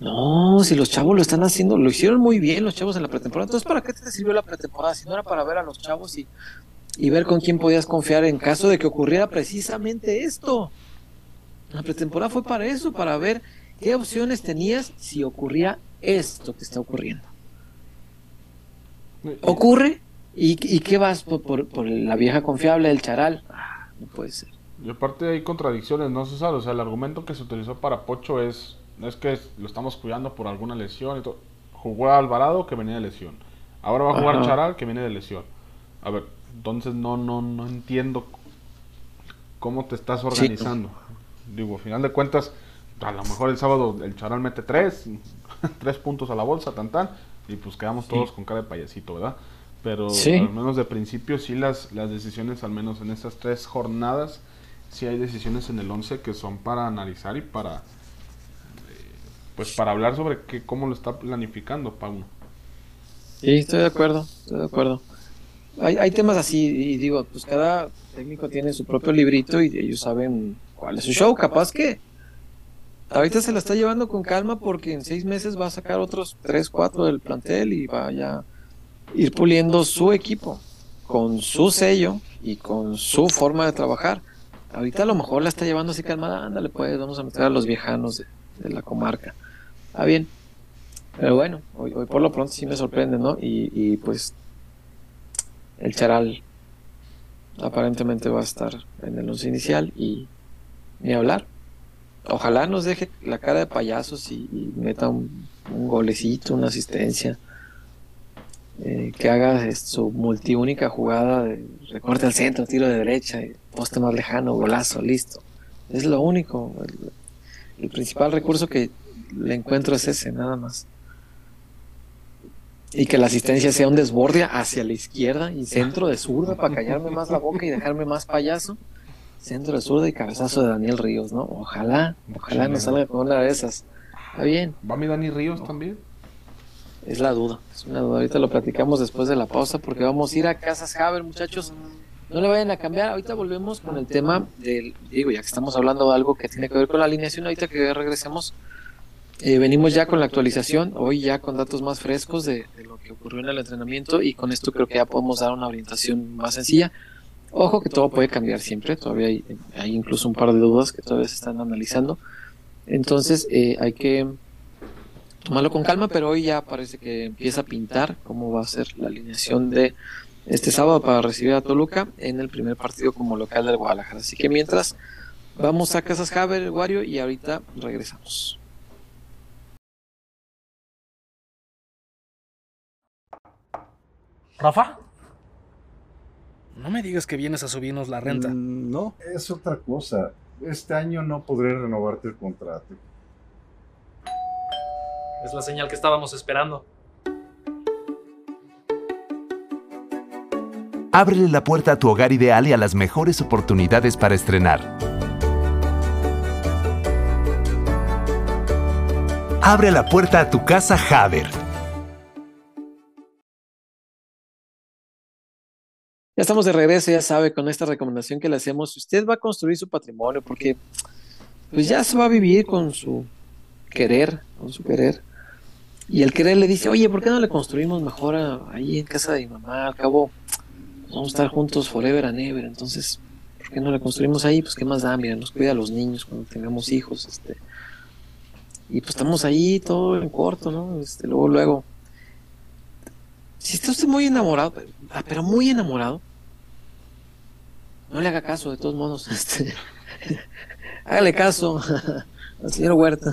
No, si los chavos lo están haciendo, lo hicieron muy bien los chavos en la pretemporada. Entonces, ¿para qué te sirvió la pretemporada? Si no era para ver a los chavos y, y ver con quién podías confiar en caso de que ocurriera precisamente esto. La pretemporada fue para eso, para ver qué opciones tenías si ocurría esto que está ocurriendo. Ocurre, ¿Y, qué vas por, la vieja confiable del charal? Ah, no puede ser.
Y aparte hay contradicciones, ¿no, César? O sea, el argumento que se utilizó para Pocho es, no es que lo estamos cuidando por alguna lesión y todo. Jugó a Alvarado que venía de lesión. Ahora va a jugar Charal que viene de lesión. A ver, entonces no, no, no entiendo cómo te estás organizando. Digo, al final de cuentas, a lo mejor el sábado el Charal mete tres, tres puntos a la bolsa, tan tan, y pues quedamos todos con cara de payasito, ¿verdad? Pero al menos de principio sí las, las decisiones, al menos en estas tres jornadas, sí hay decisiones en el 11 que son para analizar y para eh, pues para hablar sobre qué, cómo lo está planificando Pauno.
Sí, estoy de acuerdo, estoy de acuerdo. Hay, hay temas así, y digo, pues cada técnico tiene su propio librito y ellos saben cuál es su show. Capaz que ahorita se la está llevando con calma porque en seis meses va a sacar otros tres, cuatro del plantel y va ya ir puliendo su equipo con su sello y con su forma de trabajar. Ahorita a lo mejor la está llevando así calmada, ándale pues, vamos a meter a los viejanos de, la comarca. Ah, bien. Pero bueno, hoy, por lo pronto sí me sorprende, ¿no? Y, pues el Charal aparentemente va a estar en el once inicial y ni hablar. Ojalá nos deje la cara de payasos y, meta un, golecito, una asistencia. Eh, que haga su multiúnica jugada de recorte al centro, tiro de derecha, poste más lejano, golazo, listo. Es lo único. el principal recurso que le encuentro es ese, nada más y que la asistencia sea un desborde hacia la izquierda y centro de zurda para callarme más la boca y dejarme más payaso. Centro de zurda y cabezazo de Daniel Ríos, ¿no? Ojalá, ojalá no salga con una de esas. Está bien.
¿Va mi Dani Ríos también?
Es la duda, es una duda. Ahorita lo platicamos después de la pausa porque vamos a ir a Casas Haber, muchachos. No le vayan a cambiar. Ahorita volvemos con el tema del. Digo, ya que estamos hablando de algo que tiene que ver con la alineación, ahorita que regresemos eh, venimos ya con la actualización, hoy ya con datos más frescos de, lo que ocurrió en el entrenamiento y con esto creo que ya podemos dar una orientación más sencilla. Ojo que todo puede cambiar siempre, todavía hay, incluso un par de dudas que todavía se están analizando. Entonces eh, hay que tomarlo con calma, pero hoy ya parece que empieza a pintar cómo va a ser la alineación de este sábado para recibir a Toluca en el primer partido como local del Guadalajara. Así que mientras vamos a Casas Javier, Wario, y ahorita regresamos.
¿Rafa? No me digas que vienes a subirnos la renta.
Mm, no, es otra cosa. Este año no podré renovarte el contrato.
Es la señal que estábamos esperando.
Ábrele la puerta a tu hogar ideal y a las mejores oportunidades para estrenar. Abre la puerta a tu casa Haber
Ya estamos de regreso, ya sabe, con esta recomendación que le hacemos. Usted va a construir su patrimonio porque pues ya se va a vivir con su querer, con su querer. Y el querer le dice, oye, ¿por qué no le construimos mejor ahí en casa de mi mamá? Al cabo, vamos a estar juntos forever and ever. Entonces, ¿por qué no le construimos ahí? Pues qué más da, mira, nos cuida a los niños cuando tengamos hijos, este. Y pues estamos ahí todo en corto, ¿no? Este, luego, luego. Si está usted muy enamorado, pero muy enamorado, no le haga caso, de todos modos. Este, hágale caso al señor Huerta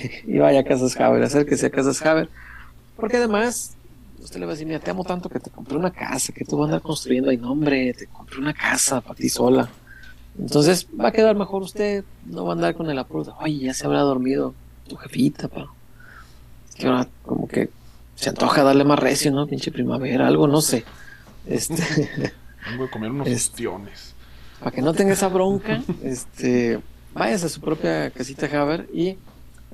y vaya a Casas Haber, acérquese a Casas Haber, porque además usted le va a decir, mira, te amo tanto que te compré una casa, que tú vas a andar construyendo ahí, nombre, te compré una casa para ti sola. Entonces va a quedar mejor usted, no va a andar con el apuro oye, ya se habrá dormido tu jefita, pa. Que ahora como que se antoja darle más recio, ¿no? Pinche primavera, algo, no sé. Este...
Vengo a comer unos ostiones.
Para que no tenga esa bronca, este, váyase a su propia casita Haber y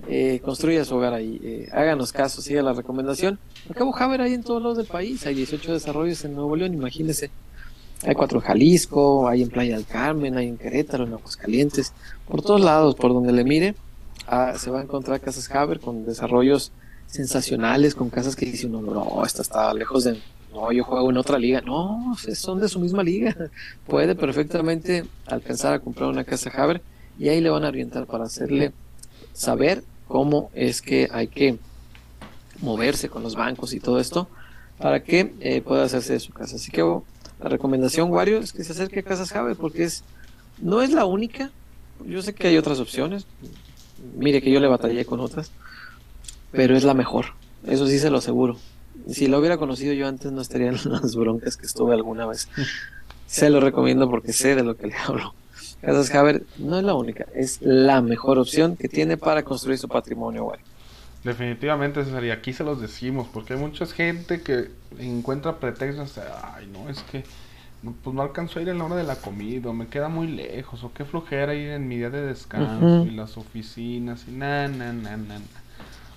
eh, construya su hogar ahí. Eh, háganos caso, siga la recomendación. Acabo Haber hay en todos lados del país. Hay 18 desarrollos en Nuevo León, imagínese. Hay cuatro en Jalisco, hay en Playa del Carmen, hay en Querétaro, en Aguascalientes. Por todos lados, por donde le mire, ah, se va a encontrar casas Haber con desarrollos sensacionales, con casas que dice uno, no, esta está lejos de no, yo juego en otra liga. No, son de su misma liga. Puede perfectamente alcanzar a comprar una casa Haber y ahí le van a orientar para hacerle saber cómo es que hay que moverse con los bancos y todo esto para que eh, pueda hacerse de su casa. Así que la recomendación, Wario, es que se acerque a Casas Haber porque es, no es la única. Yo sé que hay otras opciones. Mire que yo le batallé con otras, pero es la mejor. Eso sí se lo aseguro. Si lo hubiera conocido yo antes, no estarían las broncas que estuve alguna vez. Se lo recomiendo porque sé de lo que le hablo. Casas Haber no es la única, es la mejor opción que tiene para construir su patrimonio.
Definitivamente, César, y aquí se los decimos, porque hay mucha gente que encuentra pretextos, ay, no, es que pues no alcanzo a ir en la hora de la comida, o me queda muy lejos, o qué flojera ir en mi día de descanso, y las oficinas, y na, na, na, na.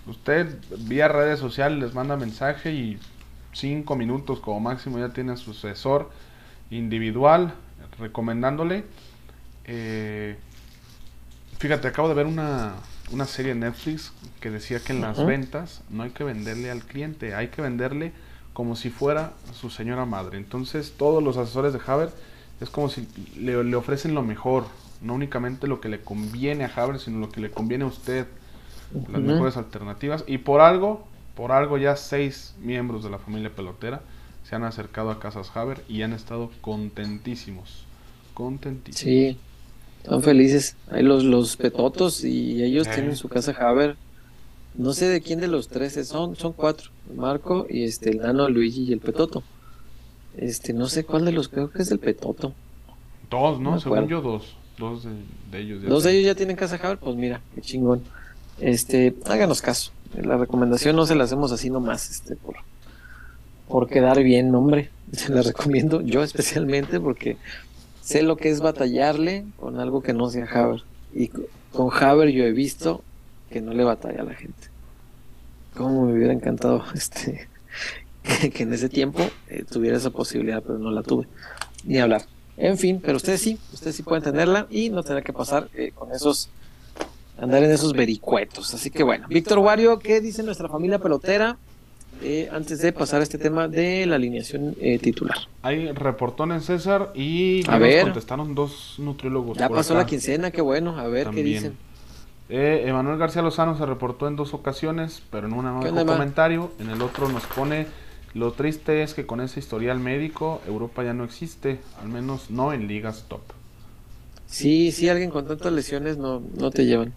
Usted vía redes sociales les manda mensaje y cinco minutos como máximo ya tiene su asesor individual recomendándole. Eh, fíjate, acabo de ver una, una serie en Netflix que decía que en las ventas no hay que venderle al cliente, hay que venderle como si fuera su señora madre. Entonces todos los asesores de Haber es como si le, le ofrecen lo mejor, no únicamente lo que le conviene a Haber, sino lo que le conviene a usted. las mejores alternativas. Y por algo, por algo ya seis miembros de la familia pelotera se han acercado a Casas Haber y han estado contentísimos. Contentísimos.
Sí, están felices. Ahí los, los petotos y ellos
Eh.
tienen su casa Haber. No sé de quién de los tres es, son, son cuatro. Marco y este, el nano, Luigi y el petoto. Este, no sé cuál de los, creo que es el petoto.
Dos, ¿no?
Me
Según yo, dos. Dos de, de ellos. ya
Dos de ellos ya tienen casa Haber, pues mira, qué chingón. Este, háganos caso. La recomendación no se la hacemos así nomás, este, por, por quedar bien, hombre. Se la recomiendo yo especialmente porque sé lo que es batallarle con algo que no sea Haber. Y co- con Haber yo he visto que no le batalla a la gente. Como me hubiera encantado este que, que en ese tiempo eh, tuviera esa posibilidad, pero no la tuve. Ni hablar. En fin, pero ustedes sí, ustedes sí pueden tenerla y no tener que pasar eh, con esos, andar en esos vericuetos. Así que bueno, Víctor Wario, ¿qué dice nuestra familia pelotera? Eh, antes de pasar a este tema de la alineación eh, titular.
Hay reportones César y ya
A
nos contestaron dos nutriólogos.
Ya pasó
acá.
la quincena, qué bueno, a ver
También.
qué dicen.
Eh, Emanuel García Lozano se reportó en dos ocasiones, pero en una no comentario. En el otro nos pone: Lo triste es que con ese historial médico, Europa ya no existe, al menos no en ligas top.
Sí, sí, alguien con tantas lesiones no, no te llevan.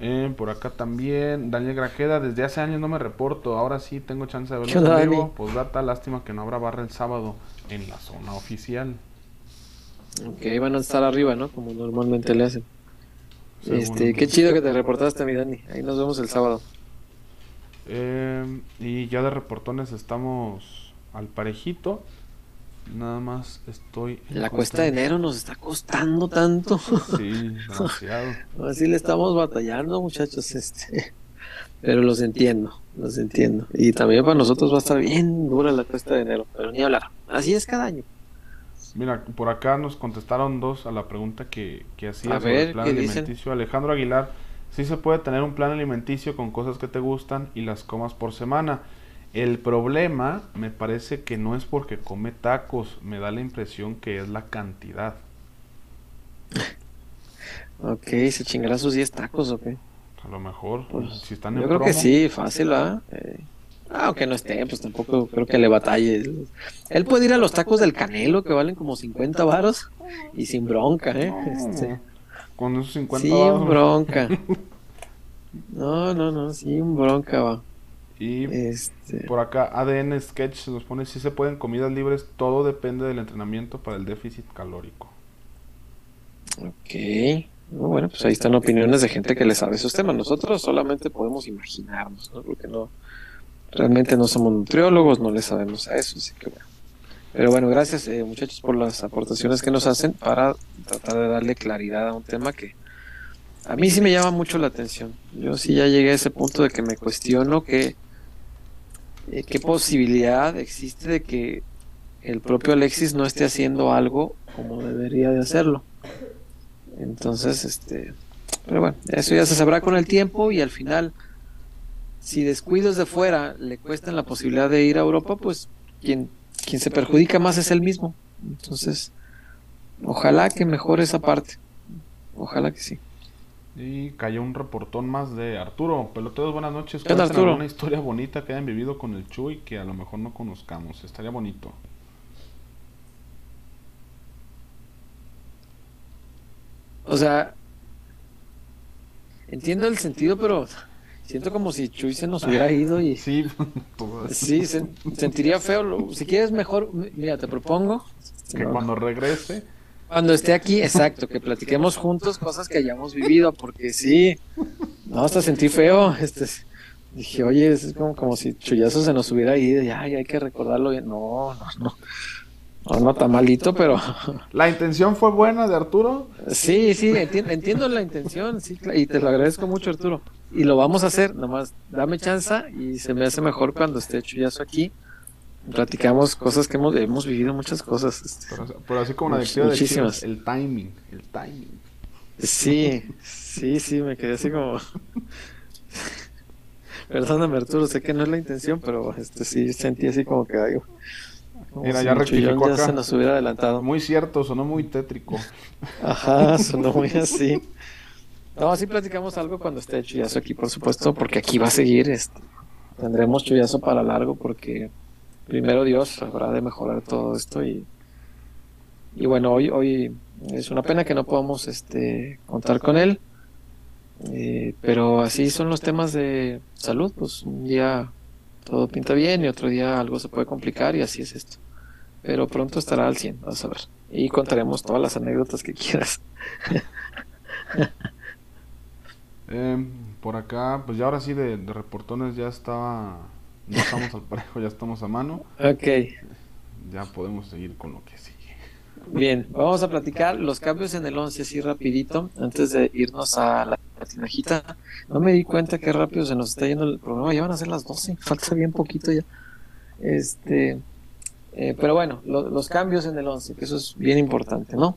Eh, por acá también, Daniel Grajeda, desde hace años no me reporto, ahora sí tengo chance de
¿Qué
verlo en vivo. Postdata, lástima que no habrá barra el sábado en la zona oficial.
Ok, van a estar arriba, ¿no? Como normalmente le hacen.
Según-
Este, qué chido que te reportaste, mi Dani. Ahí nos vemos el sábado.
Eh, y ya de reportones estamos al parejito. Nada más estoy.
La cuesta de enero nos está costando tanto.
Sí, demasiado.
Así le estamos batallando, muchachos, este. Pero los entiendo, los entiendo. Y también para nosotros va a estar bien dura la cuesta de enero, pero ni hablar. Así es cada año.
Mira, por acá nos contestaron dos a la pregunta que, que hacía
A
sobre
ver,
el plan alimenticio. Alejandro Aguilar, sí se puede tener un plan alimenticio con cosas que te gustan y las comas por semana. El problema me parece que no es porque come tacos, me da la impresión que es la cantidad.
Ok, se chingará sus 10 tacos, ok.
A lo mejor,
Pues,
si están en
Yo creo que sí, fácil, ¿va? Eh, ah, aunque no esté, pues tampoco creo que le batalle. Él puede ir a los tacos del Canelo, que valen como 50 varos, y sin bronca, ¿eh? Este,
Con esos 50
sin
varos,
bronca. No, no, no, sin bronca va.
Y
Este,
por acá ADN Sketch nos pone si se pueden comidas libres, todo depende del entrenamiento para el déficit calórico.
ok. Bueno, pues ahí están opiniones de gente que le sabe esos temas. Nosotros solamente podemos imaginarnos, ¿no? Porque no, realmente no somos nutriólogos, no le sabemos a eso, así que bueno. Pero bueno, gracias eh, muchachos por las aportaciones que nos hacen para tratar de darle claridad a un tema que a mí sí me llama mucho la atención. Yo sí ya llegué a ese punto de que me cuestiono que eh, qué posibilidad existe de que el propio Alexis no esté haciendo algo como debería de hacerlo. Entonces, este, pero bueno, eso ya se sabrá con el tiempo y al final, si descuidos de fuera le cuestan la posibilidad de ir a Europa, pues quien, quien se perjudica más es él mismo. Entonces, ojalá que mejore esa parte. Ojalá que sí.
Y cayó un reportón más de Arturo. Peloteros, buenas noches.
¿Qué onda,
Cuenten
Arturo?
alguna historia bonita que hayan vivido con el Chuy que a lo mejor no conozcamos. Estaría bonito.
O sea, entiendo el sentido, pero siento como si Chuy se nos hubiera ido y
Sí,
sí, se- sentiría feo. Si quieres mejor, mira, te propongo
que cuando regrese.
Cuando esté aquí, exacto, que platiquemos juntos cosas que hayamos vivido, porque sí, no, hasta sentí feo. Este, dije, oye, es como, como si Chuyazo se nos hubiera ido, y ay, hay que recordarlo bien. No, no, no. No, no tan malito, pero
La intención fue buena de Arturo.
sí, sí, entiendo, entiendo la intención, sí, y te lo agradezco mucho, Arturo. Y lo vamos a hacer, nomás dame chance y se me hace mejor cuando esté Chuyazo aquí. Platicamos cosas que hemos, hemos vivido muchas cosas. este.
Pero, pero así como la
Much-
de
muchísimas.
Chivas, el timing. El timing.
Sí, sí, sí, me quedé así como. Perdóname, Arturo, sé que no es la intención, pero este sí sentí así como que como
Mira,
si
ya rectificó
chillón ya
acá.
se nos hubiera adelantado.
Muy cierto, sonó muy tétrico.
Ajá, sonó muy así. No, sí platicamos algo cuando esté Chuyazo aquí, por supuesto, porque aquí va a seguir. Este, tendremos Chuyazo para largo porque primero Dios habrá de mejorar todo esto y, y bueno, hoy, hoy es una pena que no podamos este, contar con él, eh, pero así son los temas de salud, pues un día todo pinta bien y otro día algo se puede complicar y así es esto. Pero pronto estará al 100, vamos a ver. Y contaremos todas las anécdotas que quieras.
Em, por acá, pues ya ahora sí de, de reportones ya estaba, no estamos al parejo, ya estamos a mano.
Ok.
Ya podemos seguir con lo que sigue.
Bien, vamos a platicar los cambios en el 11 así rapidito, antes de irnos a la tinajita. No me di cuenta qué rápido se nos está yendo el programa, ya van a ser las 12, falta bien poquito ya. Este, eh, pero bueno, lo- los cambios en el 11, que eso es bien importante, ¿no?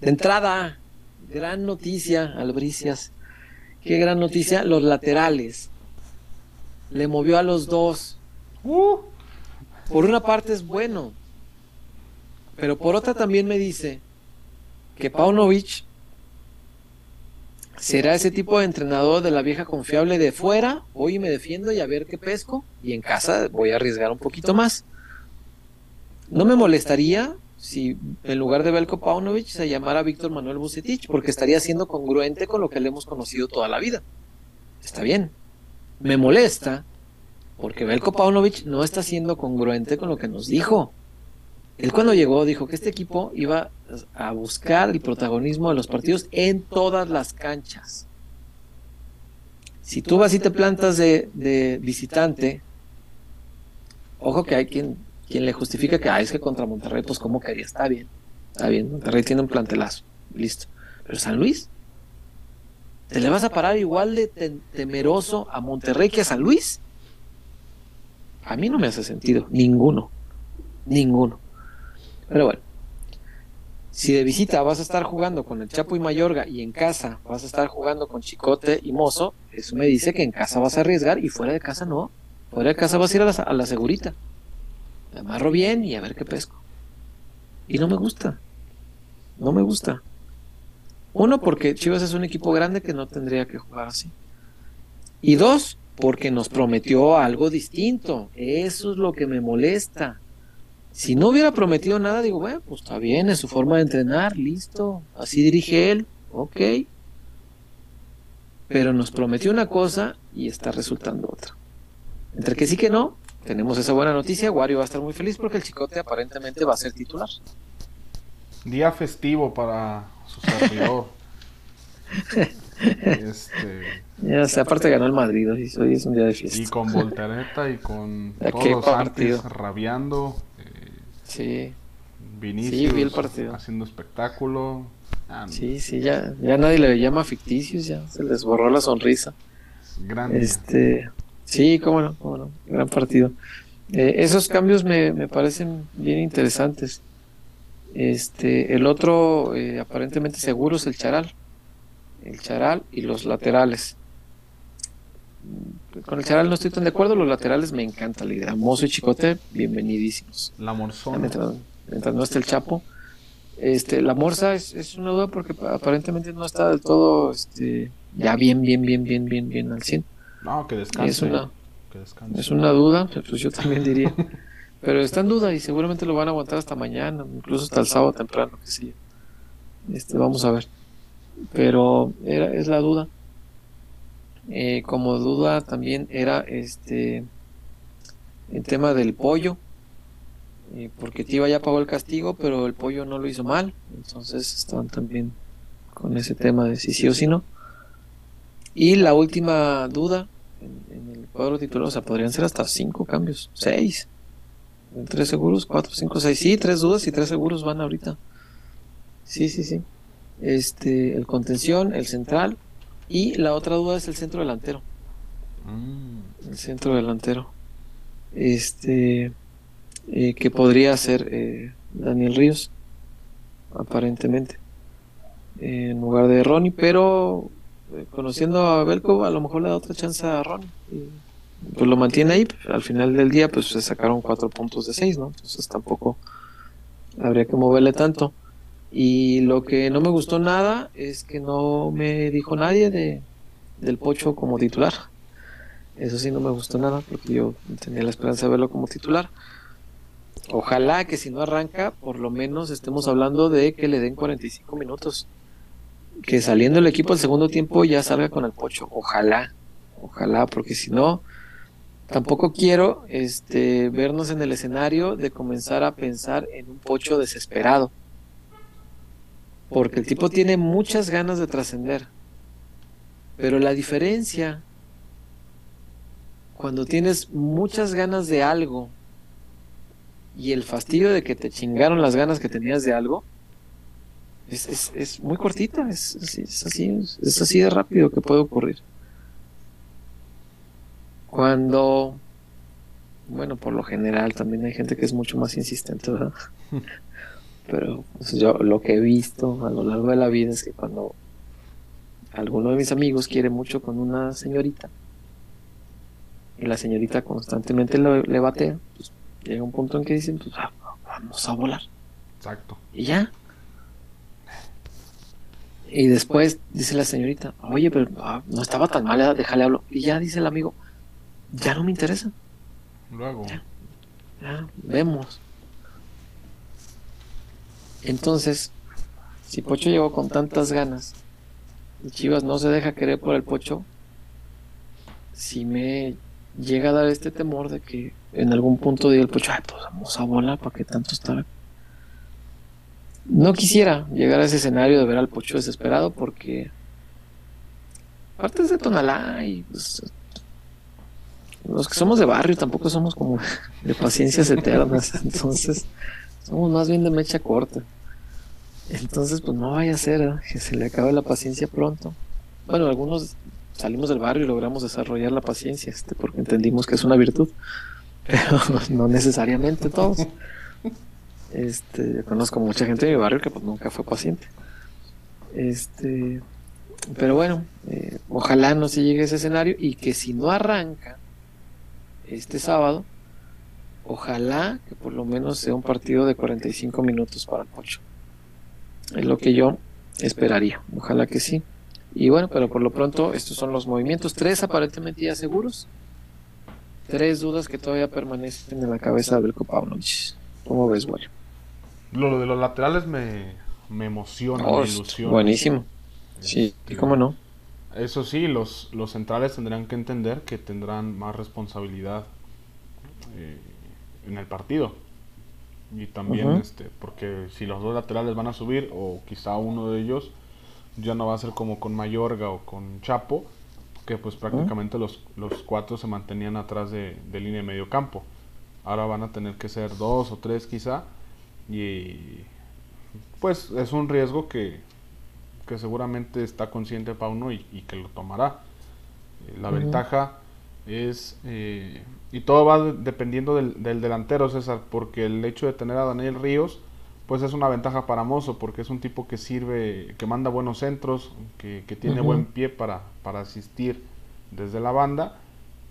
De entrada, gran noticia, Albricias. Qué gran noticia, los laterales. Le movió a los dos. Por una parte es bueno, pero por otra también me dice que Paunovic será ese tipo de entrenador de la vieja confiable de fuera, voy y me defiendo y a ver qué pesco, y en casa voy a arriesgar un poquito más. No me molestaría si en lugar de Belko Paunovic se llamara Víctor Manuel Bucetich, porque estaría siendo congruente con lo que le hemos conocido toda la vida. Está bien. Me molesta porque Belko Paunovic no está siendo congruente con lo que nos dijo. Él cuando llegó dijo que este equipo iba a buscar el protagonismo de los partidos en todas las canchas. Si tú vas y te plantas de, visitante, ojo que hay quien, quien le justifica que "Ay, es que contra Monterrey, pues cómo quería, está bien, está bien, Monterrey tiene un plantelazo, listo. Pero San Luis, ¿te le vas a parar igual de te- temeroso a Monterrey que a San Luis? A mí no me hace sentido, ninguno, ninguno. Pero bueno, si de visita vas a estar jugando con el Chapo y Mayorga y en casa vas a estar jugando con Chicote y Mozo, eso me dice que en casa vas a arriesgar y fuera de casa no. Fuera de casa vas a ir a la, a la segurita. Amarro bien y a ver qué pesco. Y no me gusta. No me gusta. Uno, porque Chivas es un equipo grande que no tendría que jugar así. Y dos, porque nos prometió algo distinto. Eso es lo que me molesta. Si no hubiera prometido nada, digo, bueno, pues está bien, es su forma de entrenar, listo, así dirige él, ok. Pero nos prometió una cosa y está resultando otra. Entre que sí que no, tenemos esa buena noticia, Wario va a estar muy feliz porque el chicote aparentemente va a ser titular.
Día festivo para su servidor. este,
Ya sé, aparte ganó el Madrid, hoy, hoy es un día de fiesta.
y con voltereta y con
¿A
todos
qué
los
partido?
antes rabiando. eh,
Sí,
Vinicius
vi el partido.
haciendo espectáculo. Ah,
sí, sí, ya, ya nadie le llama ficticios, ya se les borró la sonrisa.
gran día.
Este, sí, cómo no, cómo no, gran partido. Eh, esos cambios me, me parecen bien interesantes. Este, el otro eh, aparentemente seguro es el Charal. El Charal y los laterales. Con el Charal no estoy tan de acuerdo, los laterales me encanta la idea. Mozo y Chicote, bienvenidísimos.
La Morzona.
Mientras, mientras no esté el Chapo. Este, la Morsa es, es una duda porque aparentemente no está del todo este, ya bien, bien, bien, bien, bien, bien al 100.
No, que descanse.
Es una,
Que descanse.
es una duda, pues yo también diría. Pero está en duda y seguramente lo van a aguantar hasta mañana, incluso hasta el sábado temprano, que sí. Este, vamos a ver. Pero era, es la duda. Eh, como duda también era este el tema del pollo. eh, porque Tiva ya pagó el castigo, pero el pollo no lo hizo mal. Entonces estaban también con ese tema de si sí o si no. Y la última duda en, en el cuadro titular, o sea, podrían ser hasta cinco cambios, seis. Tres seguros, cuatro, cinco, seis. Sí, tres dudas y tres seguros van ahorita. Sí, sí, sí. Este, el contención, el central. Y la otra duda es el centro delantero.
Mm,
El centro delantero. Este, eh, que podría ser eh, Daniel Ríos, aparentemente. eh, en lugar de Ronnie, pero eh, conociendo a Belko, a lo mejor le da otra chance a Ronnie. Y, pues lo mantiene ahí. Al final del día, pues se sacaron cuatro puntos de seis, ¿no? Entonces tampoco habría que moverle tanto. Y lo que no me gustó nada es que no me dijo nadie de, del Pocho como titular. Eso sí no me gustó nada porque yo tenía la esperanza de verlo como titular. Ojalá que si no arranca, por lo menos estemos hablando de que le den 45 minutos. Que saliendo el equipo al segundo tiempo ya salga con el Pocho. Ojalá, ojalá, porque si no, tampoco quiero este, vernos en el escenario de comenzar a pensar en un Pocho desesperado. Porque el tipo tiene muchas ganas de trascender. Pero la diferencia, cuando tienes muchas ganas de algo y el fastidio de que te chingaron las ganas que tenías de algo, es, es, es muy cortita, es, es, así, es así de rápido que puede ocurrir. Cuando, bueno, por lo general también hay gente que es mucho más insistente, ¿verdad? Pero pues, yo lo que he visto a lo largo de la vida es que cuando alguno de mis amigos quiere mucho con una señorita y la señorita constantemente le, le batea, pues llega un punto en que dicen, pues ah, vamos a volar.
Exacto.
Y ya. Y después dice la señorita, oye, pero ah, no estaba tan mal, déjale hablo. Y ya dice el amigo, ya no me interesa.
Luego.
Ya, ya vemos. Entonces, si Pocho llegó con tantas ganas y Chivas no se deja querer por el Pocho, si me llega a dar este temor de que en algún punto diga el Pocho, ay, pues vamos a volar, ¿para qué tanto estar? No quisiera llegar a ese escenario de ver al Pocho desesperado porque aparte es de Tonalá y pues, los que somos de barrio tampoco somos como de paciencias eternas, entonces somos más bien de mecha corta. Entonces, pues no vaya a ser ¿eh? que se le acabe la paciencia pronto. Bueno, algunos salimos del barrio y logramos desarrollar la paciencia, este, porque entendimos que es una virtud, pero no necesariamente todos. Este, conozco mucha gente de mi barrio que pues nunca fue paciente. Este, pero bueno, eh, ojalá no se llegue a ese escenario y que si no arranca este sábado, ojalá que por lo menos sea un partido de 45 minutos para Pocho. Es lo que yo esperaría. Ojalá que sí. Y bueno, pero por lo pronto estos son los movimientos. Tres aparentemente ya seguros. Tres dudas que todavía permanecen en la cabeza de Belko Paunovic. ¿Cómo ves, Wario?
Lo de los laterales me, me emociona,
Oh,
me ilusiona.
buenísimo. Sí,
Este,
¿y cómo no?
Eso sí, los, los centrales tendrán que entender que tendrán más responsabilidad eh, en el partido. Y también, este, porque si los dos laterales van a subir, o quizá uno de ellos, ya no va a ser como con Mayorga o con Chapo, que pues prácticamente los, los cuatro se mantenían atrás de, de línea de medio campo. Ahora van a tener que ser dos o tres quizá, y pues es un riesgo que, que seguramente está consciente Pauno y, y que lo tomará. Eh, la ventaja es, eh, y todo va de- dependiendo del, del delantero, César, porque el hecho de tener a Daniel Ríos, pues es una ventaja para Mozo, porque es un tipo que sirve, que manda buenos centros, que, que tiene buen pie para, para asistir desde la banda.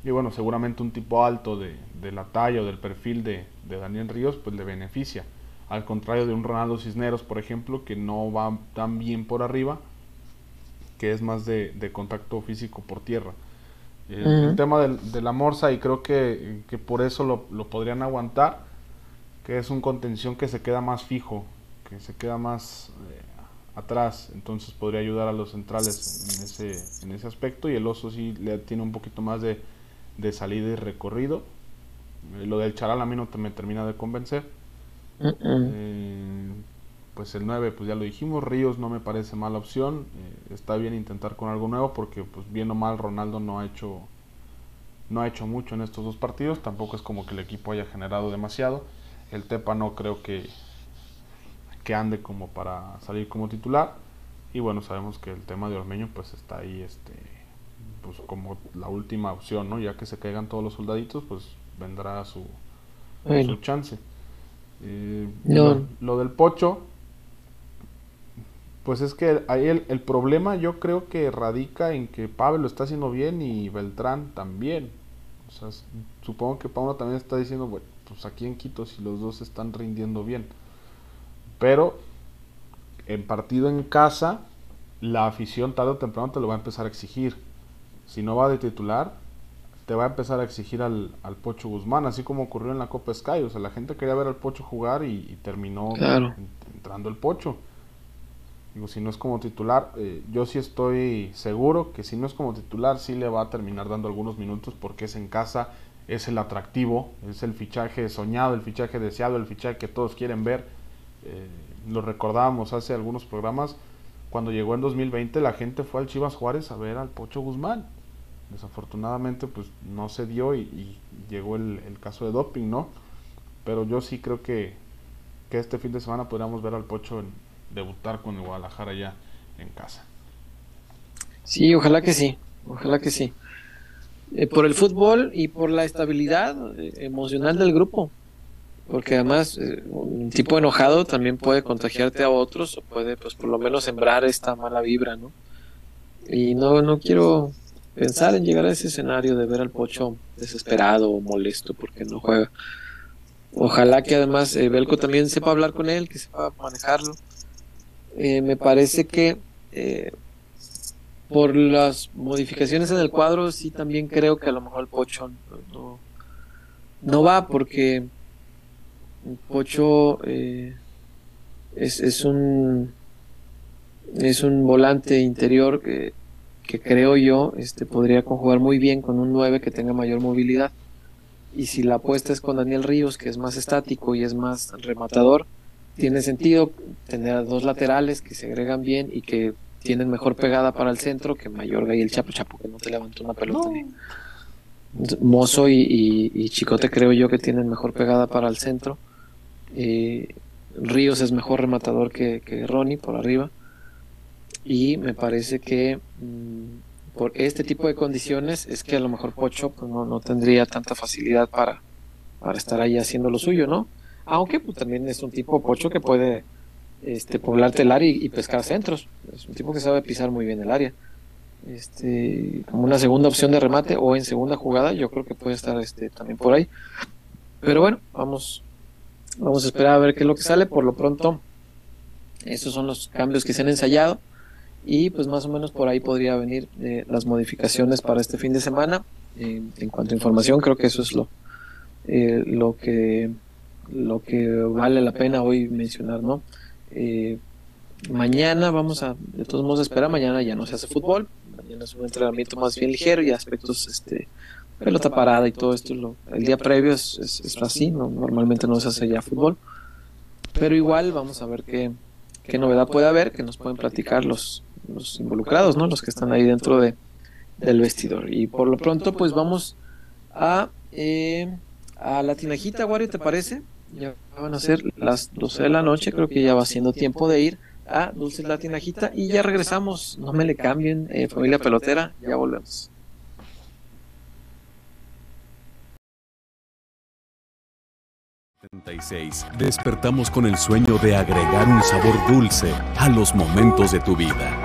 Y bueno, seguramente un tipo alto de, de la talla o del perfil de, de Daniel Ríos, pues le beneficia. Al contrario de un Ronaldo Cisneros, por ejemplo, que no va tan bien por arriba, que es más de, de contacto físico por tierra. El, el tema del- de la Morsa, y creo que, que por eso lo, lo podrían aguantar, que es un contención que se queda más fijo, que se queda más eh, atrás, entonces podría ayudar a los centrales en ese, en ese aspecto, y el oso sí le tiene un poquito más de, de salida y recorrido. Eh, lo del Charal a mí no te- me termina de convencer. Eh, pues el 9, pues ya lo dijimos, Ríos no me parece mala opción. eh, está bien intentar con algo nuevo porque pues bien o mal Ronaldo no ha hecho no ha hecho mucho en estos dos partidos, tampoco es como que el equipo haya generado demasiado. El Tepa no creo que que ande como para salir como titular y bueno, sabemos que el tema de Ormeño pues está ahí este pues como la última opción, ¿no? Ya que se caigan todos los soldaditos, pues vendrá su
Bueno,
su chance. Eh,
No.
lo, lo del Pocho, pues es que ahí el, el problema yo creo que radica en que Pablo lo está haciendo bien y Beltrán también. O sea, supongo que Pablo también está diciendo, bueno, pues aquí en Quito si los dos están rindiendo bien. Pero en partido en casa, la afición tarde o temprano te lo va a empezar a exigir. Si no va de titular, te va a empezar a exigir al, al Pocho Guzmán, así como ocurrió en la Copa Sky. O sea, la gente quería ver al Pocho jugar y, y terminó
Claro.
entrando el Pocho. Digo, si no es como titular, eh, yo sí estoy seguro que si no es como titular, sí le va a terminar dando algunos minutos porque es en casa, es el atractivo, es el fichaje soñado, el fichaje deseado, el fichaje que todos quieren ver. Eh, lo recordábamos hace algunos programas, cuando llegó en 2020 la gente fue al Chivas Juárez a ver al Pocho Guzmán. Desafortunadamente pues no se dio y, llegó el, el caso de doping, ¿no? Pero yo sí creo que, que este fin de semana podríamos ver al Pocho en- debutar con el Guadalajara ya en casa.
Sí, ojalá que sí, ojalá que sí. Eh, por el fútbol y por la estabilidad eh, emocional del grupo, porque además eh, un tipo enojado también puede contagiarte a otros o puede, pues, por lo menos sembrar esta mala vibra, ¿no? Y no, no quiero pensar en llegar a ese escenario de ver al Pocho desesperado o molesto porque no juega. Ojalá que además eh, Belko también sepa hablar con él, que sepa manejarlo. Eh, me parece que eh, por las modificaciones en el cuadro, sí también creo que a lo mejor el Pocho no, va porque el Pocho es, es un es un volante interior que, que creo yo este podría conjugar muy bien con un 9 que tenga mayor movilidad. Y si la apuesta es con Daniel Ríos, que es más estático y es más rematador, tiene sentido tener dos laterales que se agregan bien y que tienen mejor pegada para el centro que Mayorga y el Chapo Chapo, que no te levantó una pelota. ni- Mozo y, y- y Chicote creo yo que tienen mejor pegada para el centro. Eh, Ríos es mejor rematador que, que Ronnie por arriba. Y me parece que mm, por este tipo de condiciones es que a lo mejor Pocho pues, no, no tendría tanta facilidad para, para estar ahí haciendo lo suyo, ¿no? Aunque pues, también es un tipo Pocho que puede este, poblarte el área y, pescar centros. Es un tipo que sabe pisar muy bien el área. Este, como una segunda opción de remate o en segunda jugada, yo creo que puede estar este, también por ahí. Pero bueno, vamos, vamos a esperar a ver qué es lo que sale. Por lo pronto, esos son los cambios que se han ensayado. Y pues más o menos por ahí podría venir eh, las modificaciones para este fin de semana. En cuanto a información, creo que eso es lo, eh, lo que lo que vale la pena hoy mencionar, ¿no? Eh, mañana vamos a, de todos modos, esperar. Mañana ya no se hace fútbol. Mañana es un entrenamiento más bien ligero y aspectos, este, pelota parada y todo esto. El día previo es, es, así, ¿no? normalmente no se hace ya fútbol. Pero igual vamos a ver qué, qué novedad puede haber, que nos pueden platicar los, los involucrados, ¿no? Los que están ahí dentro de, del vestidor. Y por lo pronto, pues vamos a, eh, a la tinajita, Wario, ¿te parece? Ya van a ser las 12 de la noche, creo que ya va siendo tiempo de ir a Dulces La Tinajita y ya regresamos. No me le cambien, eh, familia pelotera, ya volvemos.
Despertamos con el sueño de agregar un sabor dulce a los momentos de tu vida.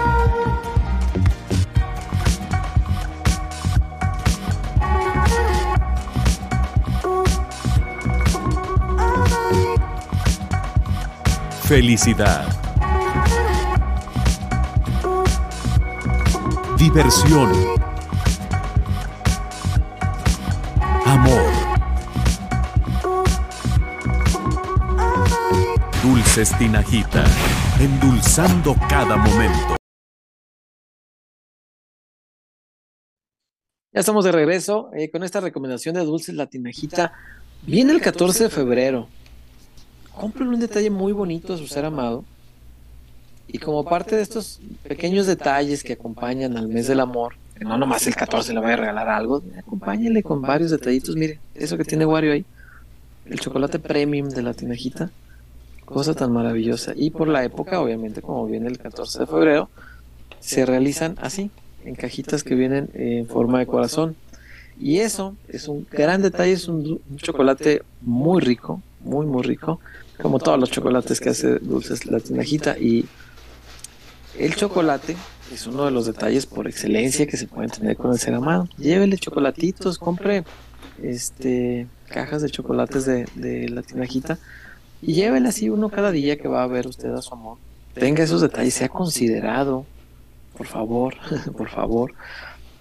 Felicidad. Diversión. Amor. Dulces Tinajita, endulzando cada momento.
Ya estamos de regreso eh, con esta recomendación de Dulces Latinajita. Viene el 14 de febrero. Cómprale un detalle muy bonito a su ser amado. Y como parte de estos pequeños detalles que acompañan al mes del amor, no nomás el 14 le voy a regalar algo, acompáñenle con varios detallitos. Mire, eso que tiene Wario ahí, el chocolate premium de la tinajita, cosa tan maravillosa. Y por la época, obviamente, como viene el 14 de febrero, se realizan así, en cajitas que vienen en forma de corazón. Y eso es un gran detalle, es un chocolate muy rico, muy, muy rico, como todos los chocolates que hace Dulces la tinajita. Y el chocolate es uno de los detalles por excelencia que se pueden tener con el ser amado. Llévele chocolatitos, compre este cajas de chocolates de, de la tinajita y llévele así uno cada día que va a ver usted a su amor. Tenga esos detalles, sea considerado, por favor, por favor.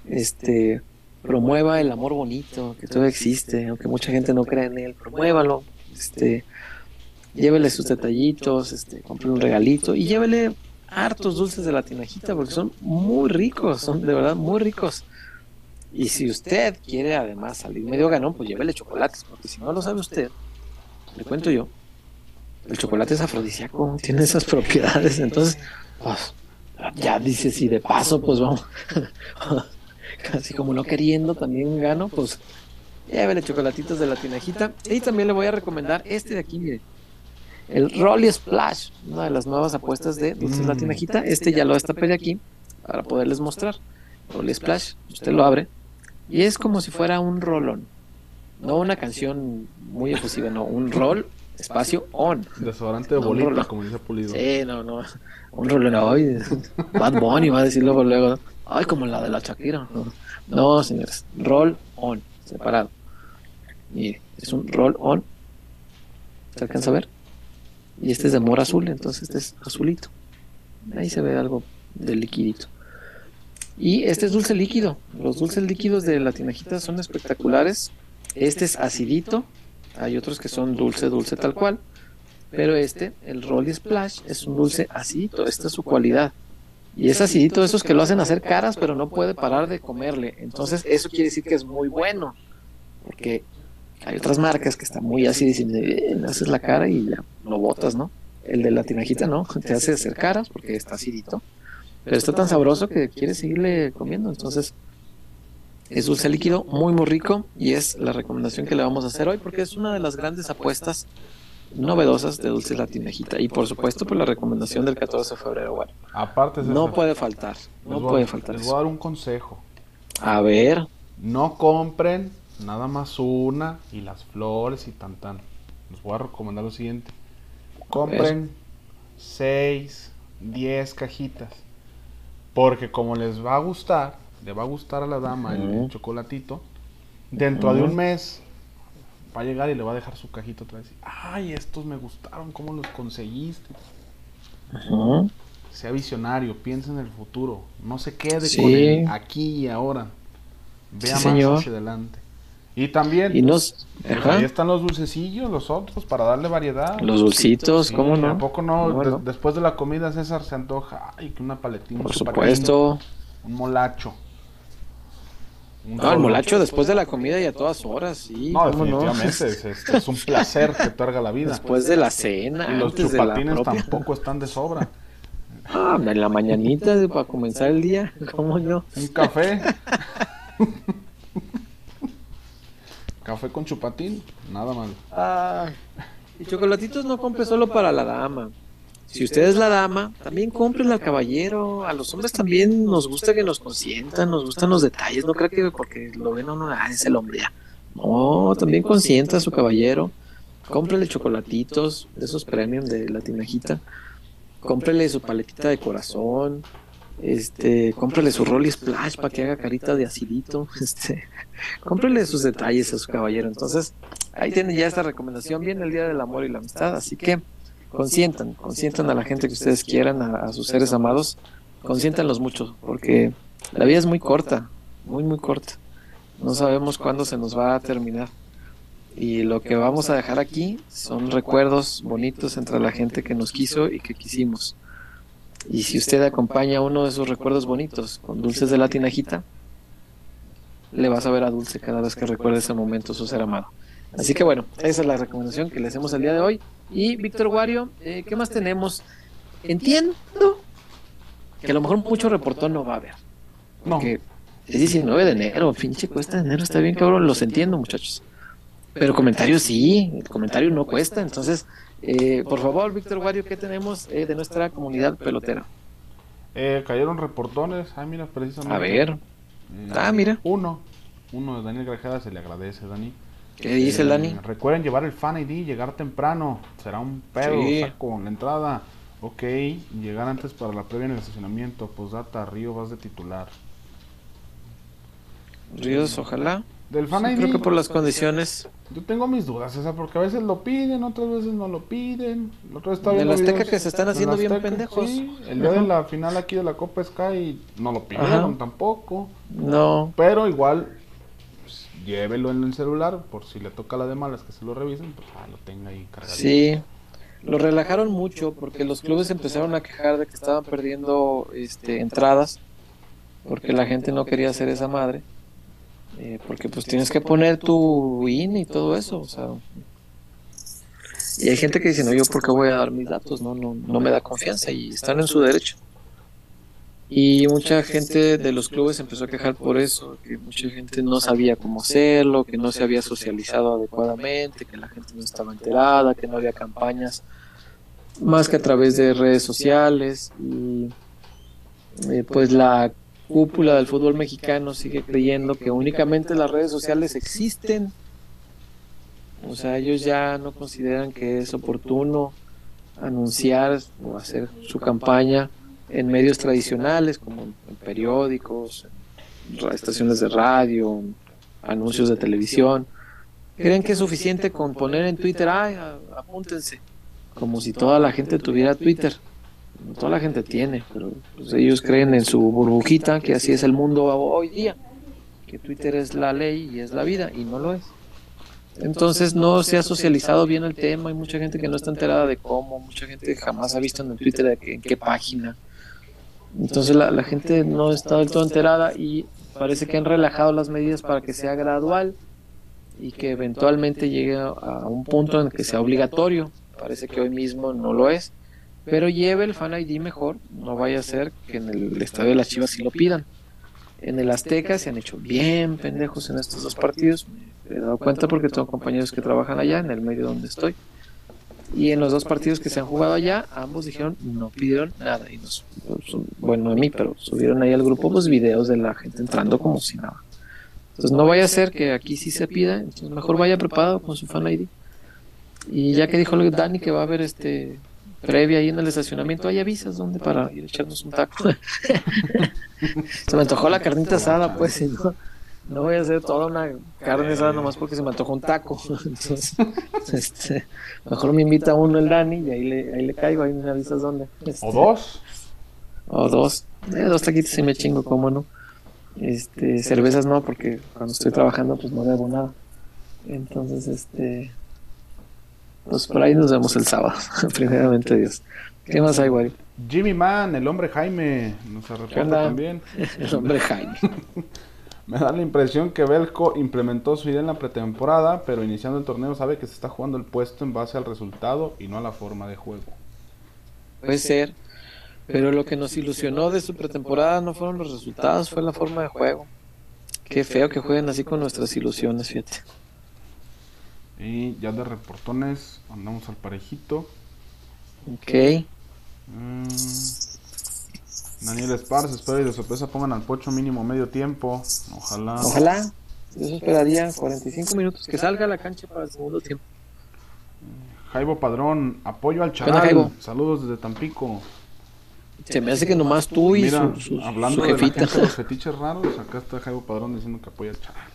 Este promueva el amor bonito que todavía existe, aunque mucha gente no cree en él, promuévalo. Este, llévele sus detallitos, este, compre un regalito y llévele hartos dulces de la tinajita porque son muy ricos, son de verdad muy ricos. Y si usted quiere además salir medio ganón, pues llévele chocolates, porque si no lo sabe usted, le cuento yo, el chocolate es afrodisíaco, tiene esas propiedades, entonces, pues, ya dice, si de paso, pues vamos, casi como no queriendo, también gano, pues llévele chocolatitos de la tinajita. Y también le voy a recomendar este de aquí, mire, el Rolly Splash, una de las nuevas apuestas de Dulces La Tinajita. Este ya lo destapé de aquí para poderles mostrar. Rolly Splash, usted lo abre y es como si fuera un rolón. No una canción muy efusiva, no, un roll, espacio, on.
Desodorante de
No,
bolita,
no.
como dice Pulido.
Sí, no, no. Un rolón, ay, Bad Bunny va a decirlo por luego. Ay, como la de la Shakira. No, no señores, roll on, separado. Mire, es un roll on. ¿Se alcanza a ver? Y este es de mora azul, entonces este es azulito. Ahí se ve algo del liquidito. Y este es dulce líquido. Los dulces líquidos de la tinajita son espectaculares. Este es acidito. Hay otros que son dulce, dulce tal cual. Pero este, el Rolly Splash, es un dulce acidito. Esta es su cualidad. Y es acidito de esos que lo hacen hacer caras, pero no puede parar de comerle. Entonces, eso quiere decir que es muy bueno. Porque hay otras marcas que están muy ácidas y eh, le haces la cara y ya lo botas, ¿no? El de la tinajita no, te hace hacer caras porque está acidito. Pero está tan sabroso que quieres seguirle comiendo. Entonces, es dulce líquido, muy, muy rico. Y es la recomendación que le vamos a hacer hoy porque es una de las grandes apuestas novedosas de dulce la tinajita. Y por supuesto, por la recomendación del 14 de febrero. Bueno,
Aparte,
no puede faltar. No
voy
puede faltar
Les voy a dar un consejo.
A ver,
No compren nada más una y las flores y tan tan. Les voy a recomendar lo siguiente. Compren 6, 10 cajitas. Porque como les va a gustar, le va a gustar a la dama el, chocolatito, dentro de un mes va a llegar y le va a dejar su cajita otra vez. Ay, estos me gustaron, ¿cómo los conseguiste? Sea visionario, piensa en el futuro. No se quede
Sí.
con el aquí y ahora. Vea
Sí,
más
señor.
hacia adelante. Y también,
y nos.
pues,
ajá,
ahí están los dulcecillos, los otros, para darle variedad.
Los dulcitos,
Sí,
¿cómo no?
¿A poco no? Después de la comida, César se antoja. Ay, que una paletina.
Por supuesto.
Un molacho. Un
No, el
rolo.
molacho después de la comida y a todas horas, sí.
No,
¿cómo no?
definitivamente. Es, es- es un placer que te haga la vida.
Después de la cena,
y los
antes de la
chupatines
propia.
tampoco están de sobra.
Ah, en la mañanita para comenzar el día, ¿cómo no?
Un café. café con chupatín, nada mal.
Ah, y chocolatitos no compre solo para la dama. Si usted es la dama, también cómprele al caballero. A los hombres también nos gusta que nos consientan, nos gustan los detalles. No creo que porque lo ven a uno, ah, es el hombre ya. No, también consienta a su caballero. Cómprele chocolatitos, de esos premium de la tinajita. Cómprele su paletita de corazón. Este, cómprele su Rolly Splash para que haga carita de acidito. Este, cómprele sus detalles a su caballero. Entonces, ahí tienen ya esta recomendación. Viene el Día del Amor y la Amistad, así que consientan, consientan a la gente que ustedes quieran, a, a sus seres amados, consiéntanlos mucho, porque la vida es muy corta, muy, muy corta. No sabemos cuándo se nos va a terminar. Y lo que vamos a dejar aquí son recuerdos bonitos entre la gente que nos quiso y que quisimos. Y si usted acompaña uno de esos recuerdos bonitos con dulces de la tinajita, le vas a ver a Dulce cada vez que recuerde ese momento su ser amado. Así que bueno, esa es la recomendación que le hacemos el día de hoy. Y Víctor Wario, eh, ¿qué más tenemos? Entiendo que a lo mejor mucho reportón no va a haber.
No,
Que es 19 de enero, pinche cuesta de enero, está bien cabrón, los entiendo muchachos. Pero comentarios sí, el comentario no cuesta. Entonces, eh, por favor, Víctor Wario, ¿qué tenemos eh, de nuestra comunidad pelotera?
eh, cayeron reportones. Ah, mira, precisamente.
A ver, ah, mira,
Uno. Uno de Daniel Grajeda se le agradece, Dani.
¿qué dice el
Eh,
Dani?
Recuerden llevar el Fan ID, llegar temprano. Será un pedo,
Sí.
saco, la entrada. Ok, llegar antes para la previa en el estacionamiento. Posdata, Río, vas de titular.
Ríos, ojalá.
Del Fan
Sí,
ID,
creo que por las condiciones.
yo tengo mis dudas, César, porque a veces lo piden, otras veces no lo piden. Otra vez viendo
Azteca
videos
que se están haciendo bien pendejos.
Sí, el día de la final aquí de la Copa Sky no lo pidieron
Ajá.
tampoco.
No,
Pero igual, pues, llévelo en el celular, por si le toca la de malas que se lo revisen, pues ah, lo tenga ahí cargadito.
sí. Lo relajaron mucho porque los clubes empezaron a quejar de que estaban perdiendo este, entradas porque la gente no quería hacer esa madre. Eh, porque pues tienes que poner tu INE y todo eso, o sea. Y hay gente que dice, no, yo por qué voy a dar mis datos, no, no, no me da confianza y están en su derecho. Y mucha gente de los clubes empezó a quejar por eso, que mucha gente no sabía cómo hacerlo, que no se había socializado adecuadamente, que la gente no estaba enterada, que no había campañas más que a través de redes sociales. Y eh, pues la cúpula del fútbol mexicano sigue creyendo que únicamente las redes sociales existen. O sea, ellos ya no consideran que es oportuno anunciar o hacer su campaña en medios tradicionales como en periódicos, en estaciones de radio, anuncios de televisión. Creen que es suficiente con poner en Twitter, ay, apúntense, como si toda la gente tuviera Twitter. Toda la gente tiene, pero pues, ellos creen en su burbujita que así es el mundo hoy día, que Twitter es la ley y es la vida, y no lo es. Entonces no se ha socializado bien el tema, hay mucha gente que no está enterada de cómo, mucha gente jamás ha visto en el Twitter en qué página. Entonces la, la gente no está del todo enterada y parece que han relajado las medidas para que sea gradual y que eventualmente llegue a, un punto en que sea obligatorio. Parece que hoy mismo no lo es, pero lleve el Fan ID mejor, no vaya a ser que en el estadio de las Chivas sí lo pidan. En el Azteca se han hecho bien pendejos en estos dos partidos, me he dado cuenta porque tengo compañeros que trabajan allá, en el medio donde estoy. Y en los dos partidos que se han jugado allá, ambos dijeron no pidieron nada. Y nos, pues, bueno, no a mí, pero subieron ahí al grupo pues videos de la gente entrando como si nada. Entonces no vaya a ser que aquí sí se pida, entonces mejor vaya preparado con su fan ID. Y ya que dijo Dani que va a haber este previa ahí en el estacionamiento, hay avisas donde para ir a echarnos un taco. se me antojó la carnita asada, pues, y no, no voy a hacer toda una carne asada nomás porque se me antojó un taco. Entonces, este, mejor me invita uno el Dani y ahí le, ahí le caigo, ahí me avisas dónde. Este,
O dos.
O dos. Eh, dos taquitos y me chingo, cómo no. Este, cervezas no, porque cuando estoy trabajando pues no debo nada. Entonces, este, pues por ahí nos vemos el sábado, primeramente Dios. ¿Qué más hay, güey?
Jimmy Man, el hombre Jaime, nos
¿Qué
reporta
onda?
también.
El hombre Jaime.
Me da la impresión que Belco implementó su idea en la pretemporada, pero iniciando el torneo sabe que se está jugando el puesto en base al resultado y no a la forma de juego.
Puede ser. Pero lo que nos ilusionó de su pretemporada no fueron los resultados, fue la forma de juego. Qué feo que jueguen así con nuestras ilusiones, fíjate.
Y ya de reportones, andamos al parejito.
Ok.
Mm. Daniel Esparza, espero y de sorpresa pongan al pocho mínimo medio tiempo. Ojalá.
Ojalá. Eso esperaría 45 minutos que salga a la cancha para el segundo tiempo.
Jaibo Padrón, apoyo al chaval.
Jaibo?
Saludos desde Tampico.
Se me hace que nomás tú y
Mira,
su, su-
hablando
su
de la gente los fetiches raros, acá está Jaibo Padrón diciendo que apoya al chaval.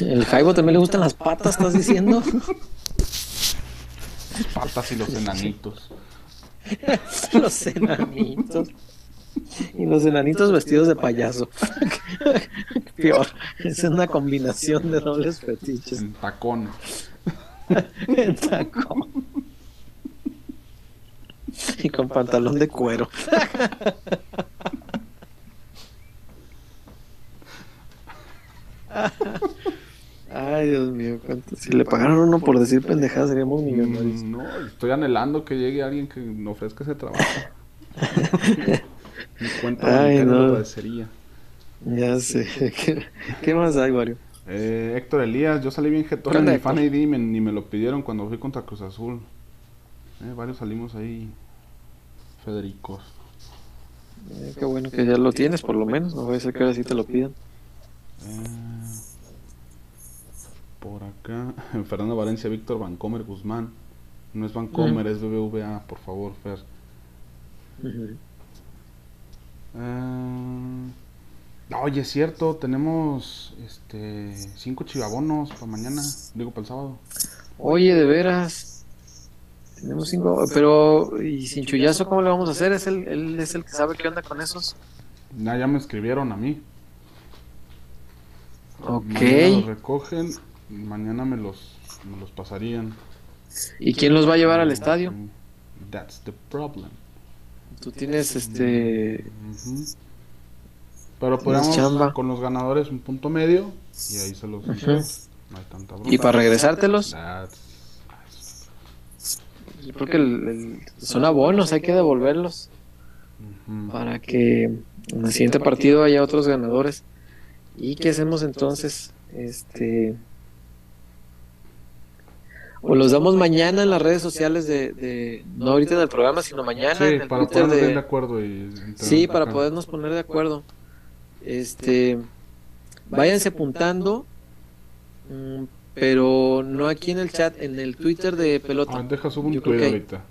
El Jaibo también le gustan las patas, ¿estás diciendo?
Patas y los enanitos.
los enanitos. Y los enanitos vestidos de payaso. Peor. Es una combinación de dobles fetiches.
En tacón.
En tacón. Y con pantalón de cuero. Ay, Dios mío, cuánto. Si le pagaron uno por decir pendejadas, seríamos millonarios.
Mm, No, estoy anhelando que llegue alguien que me ofrezca ese trabajo. Mi cuenta
Ay, no.
lo agradecería.
Ya sé. ¿Qué, qué más hay, Wario?
Eh, Héctor Elías, yo salí bien jetón
¿Qué
en mi fan ID y me- ni me lo pidieron cuando fui contra Cruz Azul. Eh, varios salimos ahí. Federicos.
Eh, qué bueno que ya lo tienes, por lo menos. No voy a ser que ahora sí te lo pidan.
Eh, por acá, Fernando Valencia, Víctor Vancomer Guzmán. No es Vancomer, es BBVA, por favor, Fer. Eh, oye, es cierto, tenemos este cinco chivabonos para mañana, digo para el sábado.
Oye, de veras. Tenemos cinco. Pero, ¿y sin chullazo cómo le vamos a hacer? ¿Es el, él es el que sabe qué onda con esos?
Ya, ya me escribieron a mí.
Ok.
Mañana los recogen, mañana me los, me los pasarían.
¿Y quién los va a llevar al estadio?
That's the problem.
Tú tienes este.
Ujú. Pero
Tienes
podemos
chamba.
con los ganadores un punto medio y ahí se los entregamos. No hay tanta broma.
¿Y para regresártelos?
That's-
Porque el- el- son abonos, hay que devolverlos. Para que en el siguiente partido haya otros ganadores. ¿Y qué hacemos entonces? Este. O los damos mañana en las redes sociales de, de- no ahorita en el programa, sino mañana
Sí,
en el
para bien
de,
de acuerdo y
Sí, para
acá.
podernos poner de acuerdo. Este, váyanse apuntando, mm, pero no aquí en el chat, en el Twitter de
Ah,
pelota.
deja subo un tweet ahorita.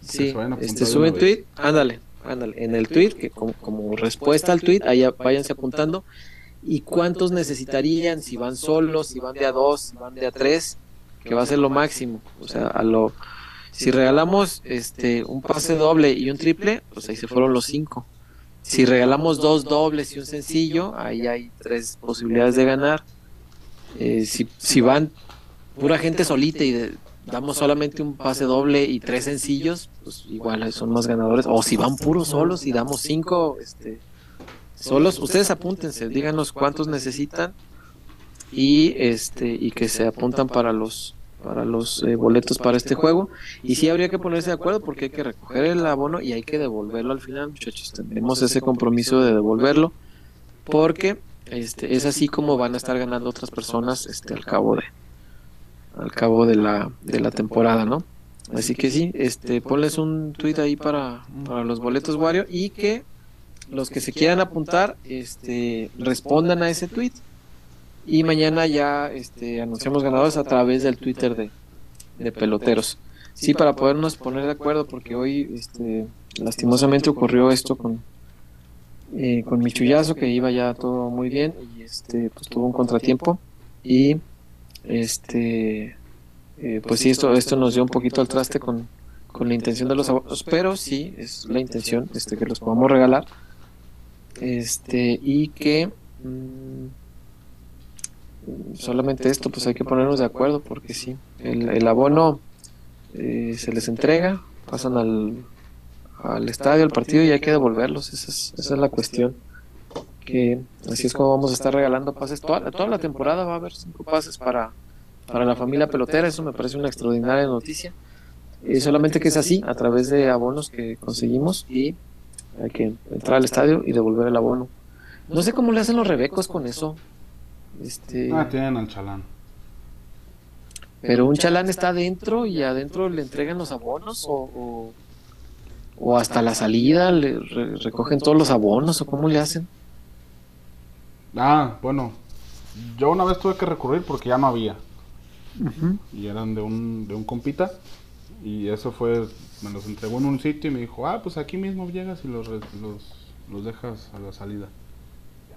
Sí, este, suben
una
tweet, ándale, ándale, en el tweet, que como, como respuesta al tweet, ahí váyanse apuntando. ¿Y cuántos necesitarían? Si van solos, si van de a dos, si van de a tres, que va a ser lo máximo. O sea, a lo, si regalamos este un pase doble y un triple, pues ahí se fueron los cinco. Si regalamos dos dobles y un sencillo, ahí hay tres posibilidades de ganar. Eh, si, si van pura gente solita y de- damos solamente un pase doble y tres sencillos, pues igual son más ganadores. O si van puros solos y damos cinco este, solos, ustedes apúntense, díganos cuántos necesitan y este y que se apuntan para los para los eh, boletos para este juego. Y sí habría que ponerse de acuerdo porque hay que recoger el abono y hay que devolverlo al final muchachos. Tenemos ese compromiso de devolverlo porque este es así como van a estar ganando otras personas este al cabo de al cabo de la de la temporada no así que sí este ponles un tweet ahí para para los boletos Wario y que los que se quieran apuntar este respondan a ese tweet y mañana ya este, anunciamos ganadores a través del Twitter de, de peloteros. Sí, para podernos poner de acuerdo, porque hoy este, lastimosamente ocurrió esto con, eh, con mi chullazo, que iba ya todo muy bien y este, pues tuvo un contratiempo. Y este, eh, pues sí, esto, esto nos dio un poquito al traste con, con la intención de los abonos, pero sí, es la intención este, que los podamos regalar. Este, y que. mm, solamente esto, pues hay que ponernos de acuerdo porque sí, el, el abono eh, se les entrega, pasan al, al estadio, al partido y hay que devolverlos, esa es, esa es la cuestión. Que así es como vamos a estar regalando pases toda, toda la temporada, va a haber cinco pases para, para la familia pelotera, eso me parece una extraordinaria noticia. Eh, solamente que es así, a través de abonos que conseguimos y hay que entrar al estadio y devolver el abono. No sé cómo le hacen los rebecos con eso. Este,
Ah, tienen al chalán.
pero un chalán está adentro y adentro le entregan los abonos o, o, o hasta la salida le re- recogen todos los abonos o cómo le hacen.
Ah, bueno. Yo una vez tuve que recurrir porque ya no había. Y eran de un, de un compita. Y eso fue, me los entregó en un sitio y me dijo, ah, pues aquí mismo llegas y los, re- los, los dejas a la salida.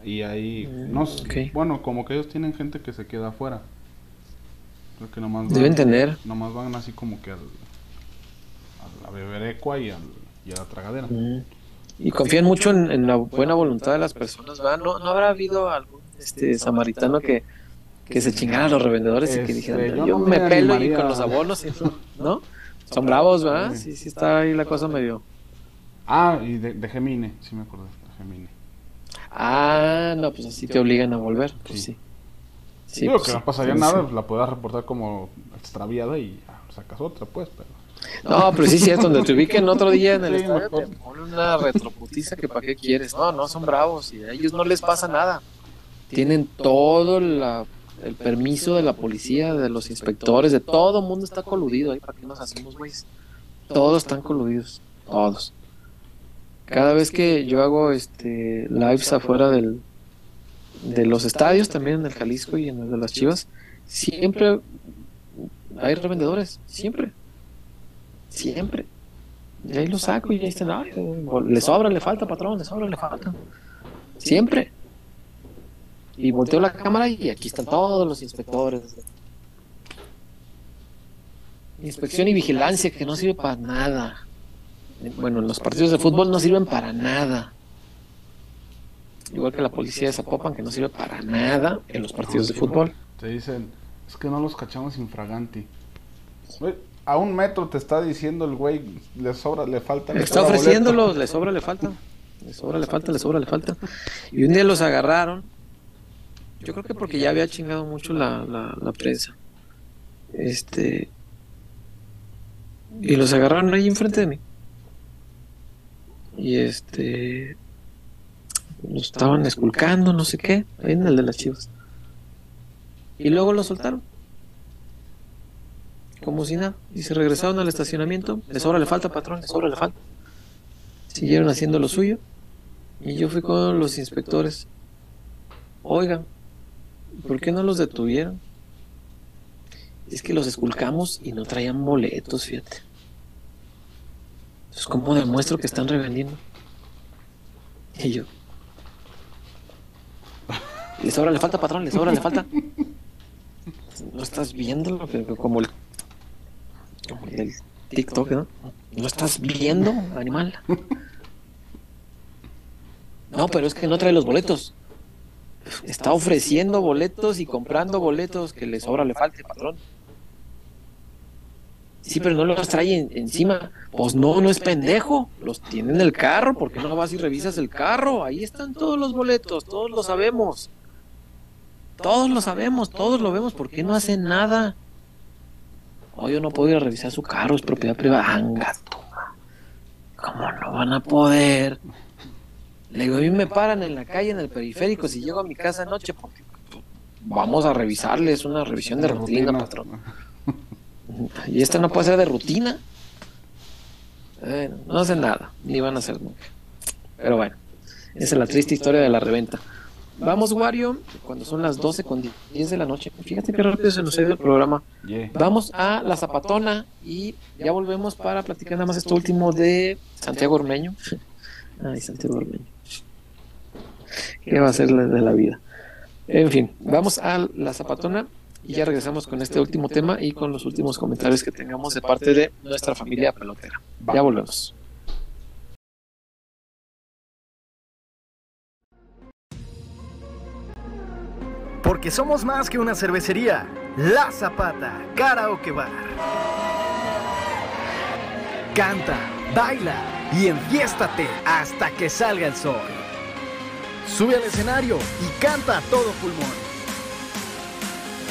Y ahí,
Mm,
no sé,
ok.
bueno, como que ellos tienen gente que se queda afuera. Creo que nomás
Deben tener.
Nomás van así como que al, a la beberecua y, al, y a la tragadera.
Mm. Y confían mucho en, en la buena voluntad de las personas, ¿verdad? ¿No, no habrá habido algún este samaritano que, que se chingara a los revendedores y que
Este,
dijera,
yo
yo,
no
me,
me
pelo y
animaría".
con los abonos, y no. Son bravos, ¿verdad?
Sí.
Sí, está ahí la cosa medio...
Ah, y de, de Gemine, sí me acordé, de Gemine.
Ah, no, pues así te obligan a volver, pues
Sí.
sí. Sí,
Digo
pues,
que
sí.
no pasaría
Sí,
nada,
sí.
la puedas reportar como extraviada y sacas otra, pues, pero...
No, pero sí es cierto, donde te ubiquen otro día en el
Sí,
estadio te ponen una retroputiza que para qué quieres. No, no, son bravos y a ellos no les pasa nada. Tienen todo la- el permiso de la policía, de los inspectores, de todo el mundo está coludido ahí. ¿Para qué nos hacemos, güeyes? Todos están coludidos, todos. Cada vez que yo hago este lives afuera del, de los estadios, también en el Jalisco y en el de las Chivas, siempre hay revendedores, siempre. Siempre. Y ahí lo saco y ahí están, "Ay, le sobra, le falta, patrón, le sobra, le falta. Siempre. Y volteo la cámara y aquí están todos los inspectores. Inspección y vigilancia que no sirve para nada. Bueno, los partidos de fútbol no sirven para nada. Igual que la policía de Zapopan que no sirve para nada en los partidos de fútbol.
Te dicen, es que no los cachamos infraganti. A un metro te está diciendo el güey, le sobra, le falta. le
Está ofreciéndolos, le sobra, le falta. Le sobra, le falta, le sobra, le falta. Y un día los agarraron. Yo creo que porque ya había chingado mucho la, la, la prensa. Este. Y los agarraron ahí enfrente de mí. Y este. Los estaban esculcando, no sé qué. Ahí en el de las chivas. Y luego los soltaron. Como si nada. Y se regresaron al estacionamiento. Le sobra, le falta, patrón, le sobra, le falta. Siguieron haciendo lo suyo. Y yo fui con los inspectores. Oigan, ¿por qué no los detuvieron? Es que los esculcamos y no traían boletos, fíjate. Entonces, ¿cómo demuestro que están revendiendo? Y yo. Le sobra, le falta, patrón, le sobra, le falta. ¿No estás viendo como el como el TikTok, ¿no? ¿No estás viendo, animal? No, pero es que no trae los boletos. Está ofreciendo boletos y comprando boletos que le sobra, le falte, patrón. Sí, pero no los trae en- encima. Pues no, no es pendejo. Los tiene en el carro. ¿Por qué no vas y revisas el carro? Ahí están todos los boletos. Todos lo sabemos. Todos lo sabemos. Todos lo vemos. ¿Por qué no hacen nada? Oh, yo no puedo ir a revisar su carro. Es propiedad privada. Anga, toma. ¿Cómo no van a poder? Le digo, a mí me paran en la calle, en el periférico, si llego a mi casa anoche, porque pues, vamos a revisarle, es una revisión de rutina, patrón. Y esta no puede ser de rutina. Bueno, no hacen nada, ni van a hacer nunca. Pero bueno, esa es la triste historia de la reventa. Vamos, Wario, cuando son las 12 con 10 de la noche. Fíjate qué rápido se nos ha ido el programa.
Yeah.
Vamos a la Zapatona y ya volvemos para platicar nada más esto último de Santiago Ormeño. Ay, Santiago Ormeño. ¿Qué va a ser de la vida? En fin, vamos a la Zapatona y ya regresamos con este último tema y con los últimos comentarios que tengamos de parte de nuestra familia pelotera. Ya volvemos.
Porque somos más que una cervecería. La Zapata, Karaoke Bar. Canta, baila y enfiéstate hasta que salga el sol. Sube al escenario y canta a todo pulmón.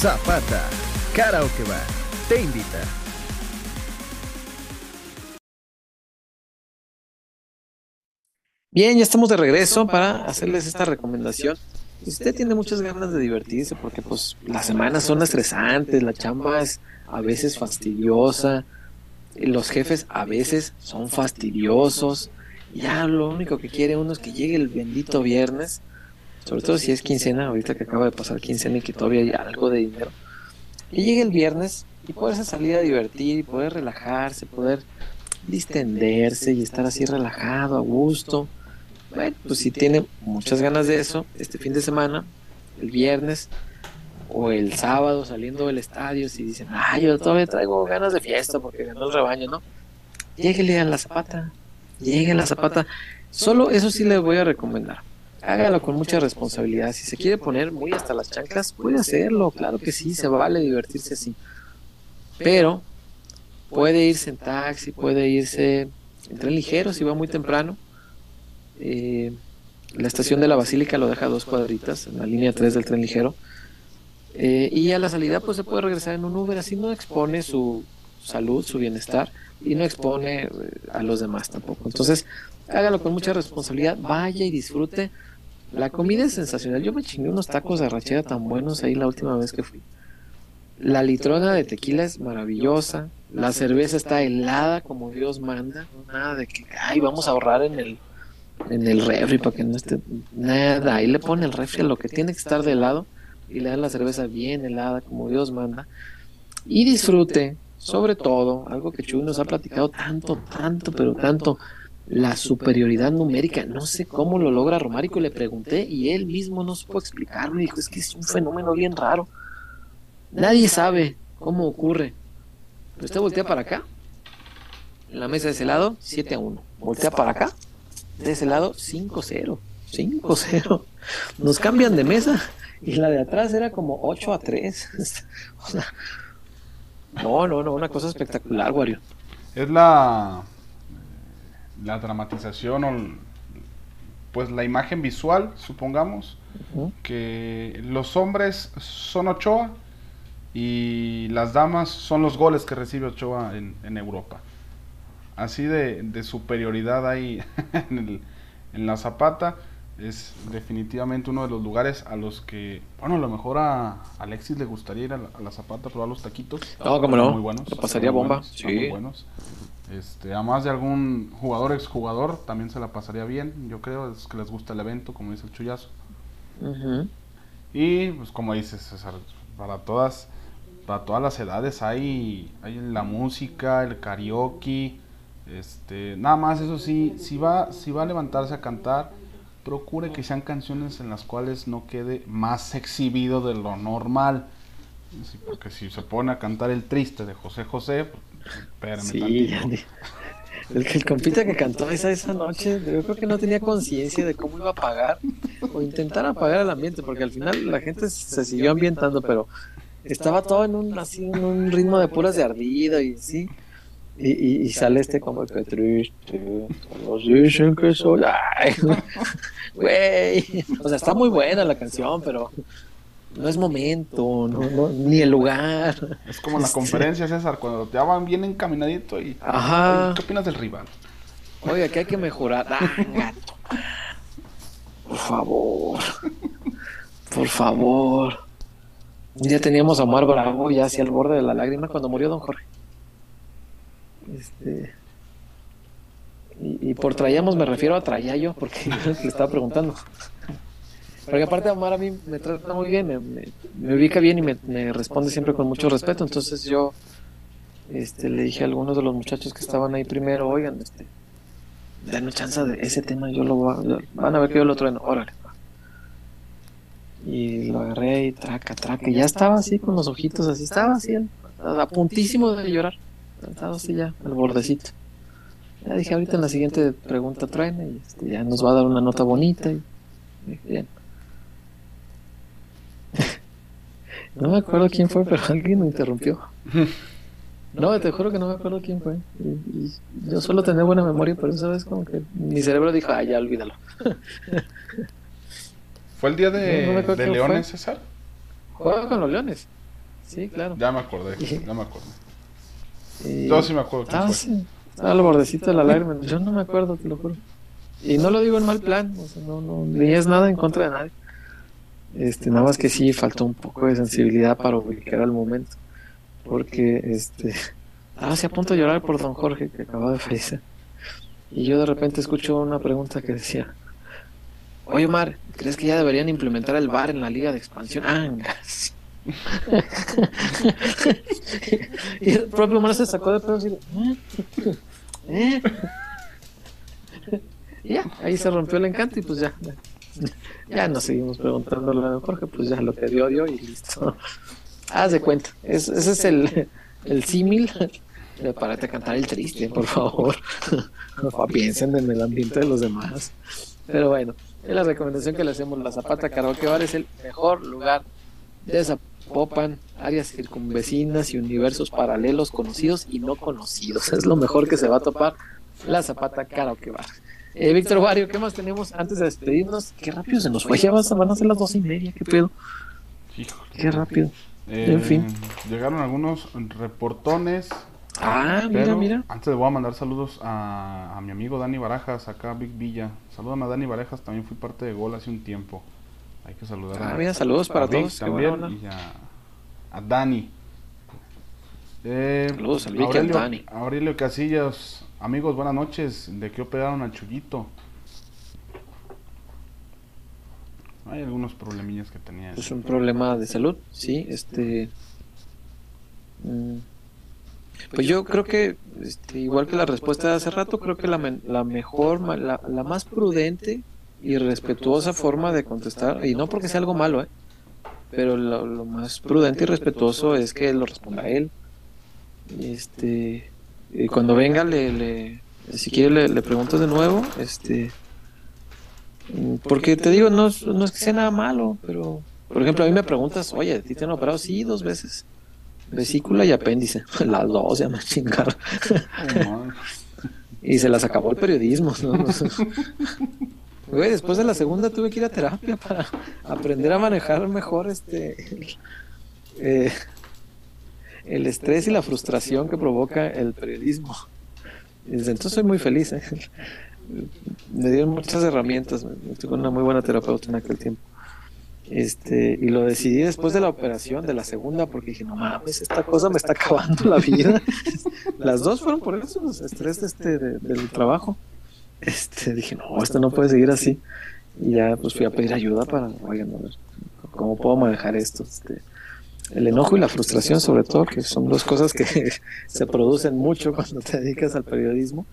Zapata, Karaoke Bar, te invita.
Bien, ya estamos de regreso para hacerles esta recomendación. Si usted tiene muchas ganas de divertirse, porque pues las semanas son estresantes, la chamba es a veces fastidiosa, los jefes a veces son fastidiosos. Ya lo único que quiere uno es que llegue el bendito viernes, sobre todo si es quincena, ahorita que acaba de pasar quincena y que todavía hay algo de dinero. Y llegue el viernes y poderse salir a divertir y poder relajarse, poder distenderse y estar así relajado, a gusto Bueno, pues si tiene muchas ganas de eso, este fin de semana, el viernes o el sábado saliendo del estadio, si dicen, ay, yo todavía traigo ganas de fiesta porque ganó el rebaño, ¿no? Lléguele a la zapata, llegue a la zapata. Solo eso sí les voy a recomendar. Hágalo con mucha responsabilidad. Si se quiere poner muy hasta las chanclas, puede hacerlo. Claro que sí, se vale divertirse así. Pero puede irse en taxi, puede irse en tren ligero si va muy temprano. Eh, la estación de la Basílica lo deja a dos cuadritas en la línea 3 del tren ligero. Eh, y a la salida pues se puede regresar en un Uber, así no expone su salud, su bienestar y no expone eh, a los demás tampoco. Entonces, hágalo con mucha responsabilidad, vaya y disfrute. La comida es sensacional. Yo me chingué unos tacos de rachera tan buenos ahí la última vez que fui. La litrona de tequila es maravillosa. La cerveza está helada como Dios manda. Nada de que, ay, vamos a ahorrar en el, en el refri para que no esté nada. Ahí le pone el refri a lo que tiene que estar de helado y le dan la cerveza bien helada como Dios manda. Y disfrute, sobre todo, algo que Chuy nos ha platicado tanto, tanto, pero tanto, la superioridad numérica. No sé cómo lo logra Romárico, le pregunté y él mismo no supo explicarme. Dijo, es que es un fenómeno bien raro. Nadie sabe cómo ocurre. Pero usted voltea para acá. En la mesa de ese lado, 7 a 1. Voltea para acá. De ese lado, 5-0. 5-0. Nos cambian de mesa. Y la de atrás era como 8 a 3. o sea, no, no, no, una cosa espectacular, Wario.
Es la, la dramatización o pues la imagen visual, supongamos, que los hombres son Ochoa y las damas son los goles que recibe Ochoa en, en Europa. Así de, de superioridad hay en, el- en la Zapata. Es definitivamente uno de los lugares a los que, bueno, a lo mejor a Alexis le gustaría ir a la, a la Zapata a probar los taquitos.
No, cómo no.
Muy buenos.
Pasaría bomba.
buenos, están
Sí.
muy buenos. Este, además de algún jugador, exjugador, también se la pasaría bien. Yo creo es que les gusta el evento, como dice el chullazo. Y pues como dices, César, para todas, para todas las edades hay, hay la música, el karaoke, este, nada más eso sí, si va, si va a levantarse a cantar, procure que sean canciones en las cuales no quede más exhibido de lo normal. Sí, porque si se pone a cantar el triste de José José, pues, espérame
Sí, ya el, el compita que cantó esa, esa noche, yo creo que no tenía conciencia de cómo iba a pagar o intentar apagar el ambiente, porque al final la gente se siguió ambientando, pero estaba todo en un, así, en un ritmo de puras de ardido y sí. Y, y, y sale este como que triste, todos dicen que soy. Güey. O sea, está muy buena la canción, pero no es momento, no, no, ni el lugar.
Es como en la
Sí.
conferencia, César, cuando te van bien encaminadito y...
Ajá.
"Oye, ¿Qué opinas del rival?
Oiga, que hay que mejorar. Ah, gato. Por favor. Por favor. Día teníamos a Omar Bravo ya hacia el borde de la lágrima cuando murió don Jorge. Este. Y, y por traíamos me refiero a traía yo, porque yo le estaba preguntando. Porque aparte Omar a mí me trata muy bien, me, ubica bien y me, responde siempre con mucho respeto. Entonces yo este, le dije a algunos de los muchachos que estaban ahí primero, oigan, este, denme chance de ese tema, yo lo voy a- van a ver que yo lo trueno, órale. Y lo agarré y traca, traca, y ya estaba así con los ojitos así, estaba así, a puntísimo de llorar, estaba así ya, al bordecito. Ya dije, ahorita en la siguiente pregunta truena y este, ya nos va a dar una nota bonita. Y, y bien. No me acuerdo quién fue, pero alguien me interrumpió. No, te juro que no me acuerdo quién fue. Y, y yo solo tenía buena memoria, pero esa vez como que mi cerebro dijo, ah, ya olvídalo.
¿Fue el día
no
de, de Leones,
fue.
César?
Juega con los leones. Sí, claro.
Ya me acordé, ya me acordé.
Y
Yo sí me acuerdo quién
estaba
fue.
así, estaba al bordecito de la lágrima. Yo no me acuerdo, te lo juro. Y no lo digo en mal plan, o sea, no, no, ni es nada en contra de nadie. Este, nada más que sí faltó un poco de sensibilidad para ubicar al momento. Porque este estaba así a punto de llorar por don Jorge que acababa de fallecer. Y yo de repente escucho una pregunta que decía, Oye Omar, ¿crees que ya deberían implementar el VAR en la liga de expansión? Ah, gracias. y el propio Omar se sacó de pedo de, ¿eh? ¿Eh? Y ya, ahí se rompió el encanto y pues ya. Ya nos seguimos preguntando lo de Jorge, pues ya lo que dio, dio y listo. Haz de cuenta. Es- ese es el, el símil de párate a cantar el triste, por favor. No piensen en el ambiente de los demás. Pero bueno, es la recomendación que le hacemos. La Zapata Karaoke Bar es el mejor lugar de Zapopan, áreas circunvecinas y universos paralelos conocidos y no conocidos. Es lo mejor que se va a topar la Zapata Karaoke Bar. Eh, Víctor Wario, ¿qué más tenemos antes de despedirnos? Qué rápido se nos fue, ya vas- van a ser las dos y media, qué pedo,
Híjole.
qué rápido.
Eh,
En fin.
Llegaron algunos reportones.
Ah, mira, mira.
Antes le voy a mandar saludos a, a mi amigo Dani Barajas, acá Big Villa. Salúdame a Dani Barajas, también fui parte de Gol hace un tiempo. Hay que saludar
Ah,
a,
mira, saludos para todos, qué
también
buena onda.
y a, a Dani. Eh,
Saludos al
Aurelio,
Dani.
Aurelio Casillas, amigos, buenas noches. ¿De qué operaron al Chuyito? Hay algunos problemillas que tenía.
Es un problema de salud, sí, este... mm, Pues yo creo que, este, igual que la respuesta de hace rato, creo que la, la mejor, la, la más prudente y respetuosa forma de contestar, y no porque sea algo malo, ¿eh? pero lo, lo más prudente y respetuoso es que lo responda él. Y este, y cuando venga, le, le- si quiere, le, le pregunto de nuevo, este, mm, porque te digo, no, es- no es que sea nada malo, pero, por ejemplo, a mí me preguntas, oye, ¿a ti te han operado? Sí, dos veces. Vesícula y apéndice. Las dos, ya me chingaron. Y se las acabó el periodismo. ¿no? Güey, después de la segunda tuve que ir a terapia para aprender a manejar mejor este eh, el estrés y la frustración que provoca el periodismo. Entonces soy muy feliz. ¿eh? Me dieron muchas herramientas. Estuve con una muy buena terapeuta en aquel tiempo. Este, y lo decidí después de la operación, de la segunda, porque dije, no mames, esta cosa me está acabando la vida. Las dos fueron por eso, los estrés este, de- del trabajo. Este, dije, no, esto no puede seguir así. Y ya pues fui a pedir ayuda para, oigan, ¿cómo puedo manejar esto? Este, el enojo y la frustración sobre todo, que son dos cosas que se producen mucho cuando te dedicas al periodismo.